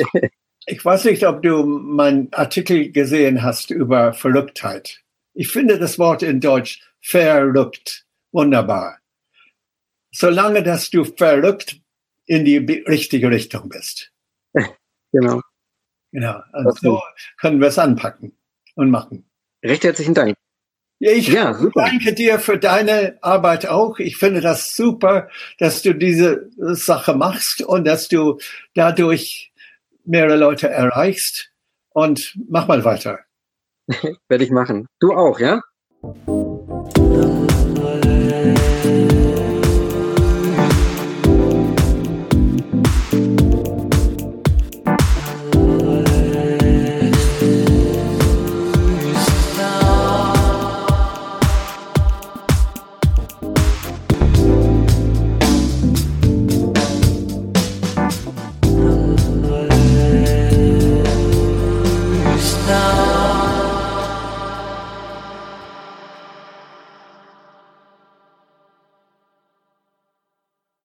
ich weiß nicht, ob du meinen Artikel gesehen hast über Verrücktheit. Ich finde das Wort in Deutsch verrückt wunderbar. Solange, dass du verrückt in die richtige Richtung bist. (laughs) Genau. Genau. Also so können wir es anpacken und machen. Recht herzlichen Dank. Ich ja, danke dir für deine Arbeit auch. Ich finde das super, dass du diese Sache machst und dass du dadurch mehrere Leute erreichst. Und mach mal weiter. (laughs) Werde ich machen. Du auch, ja?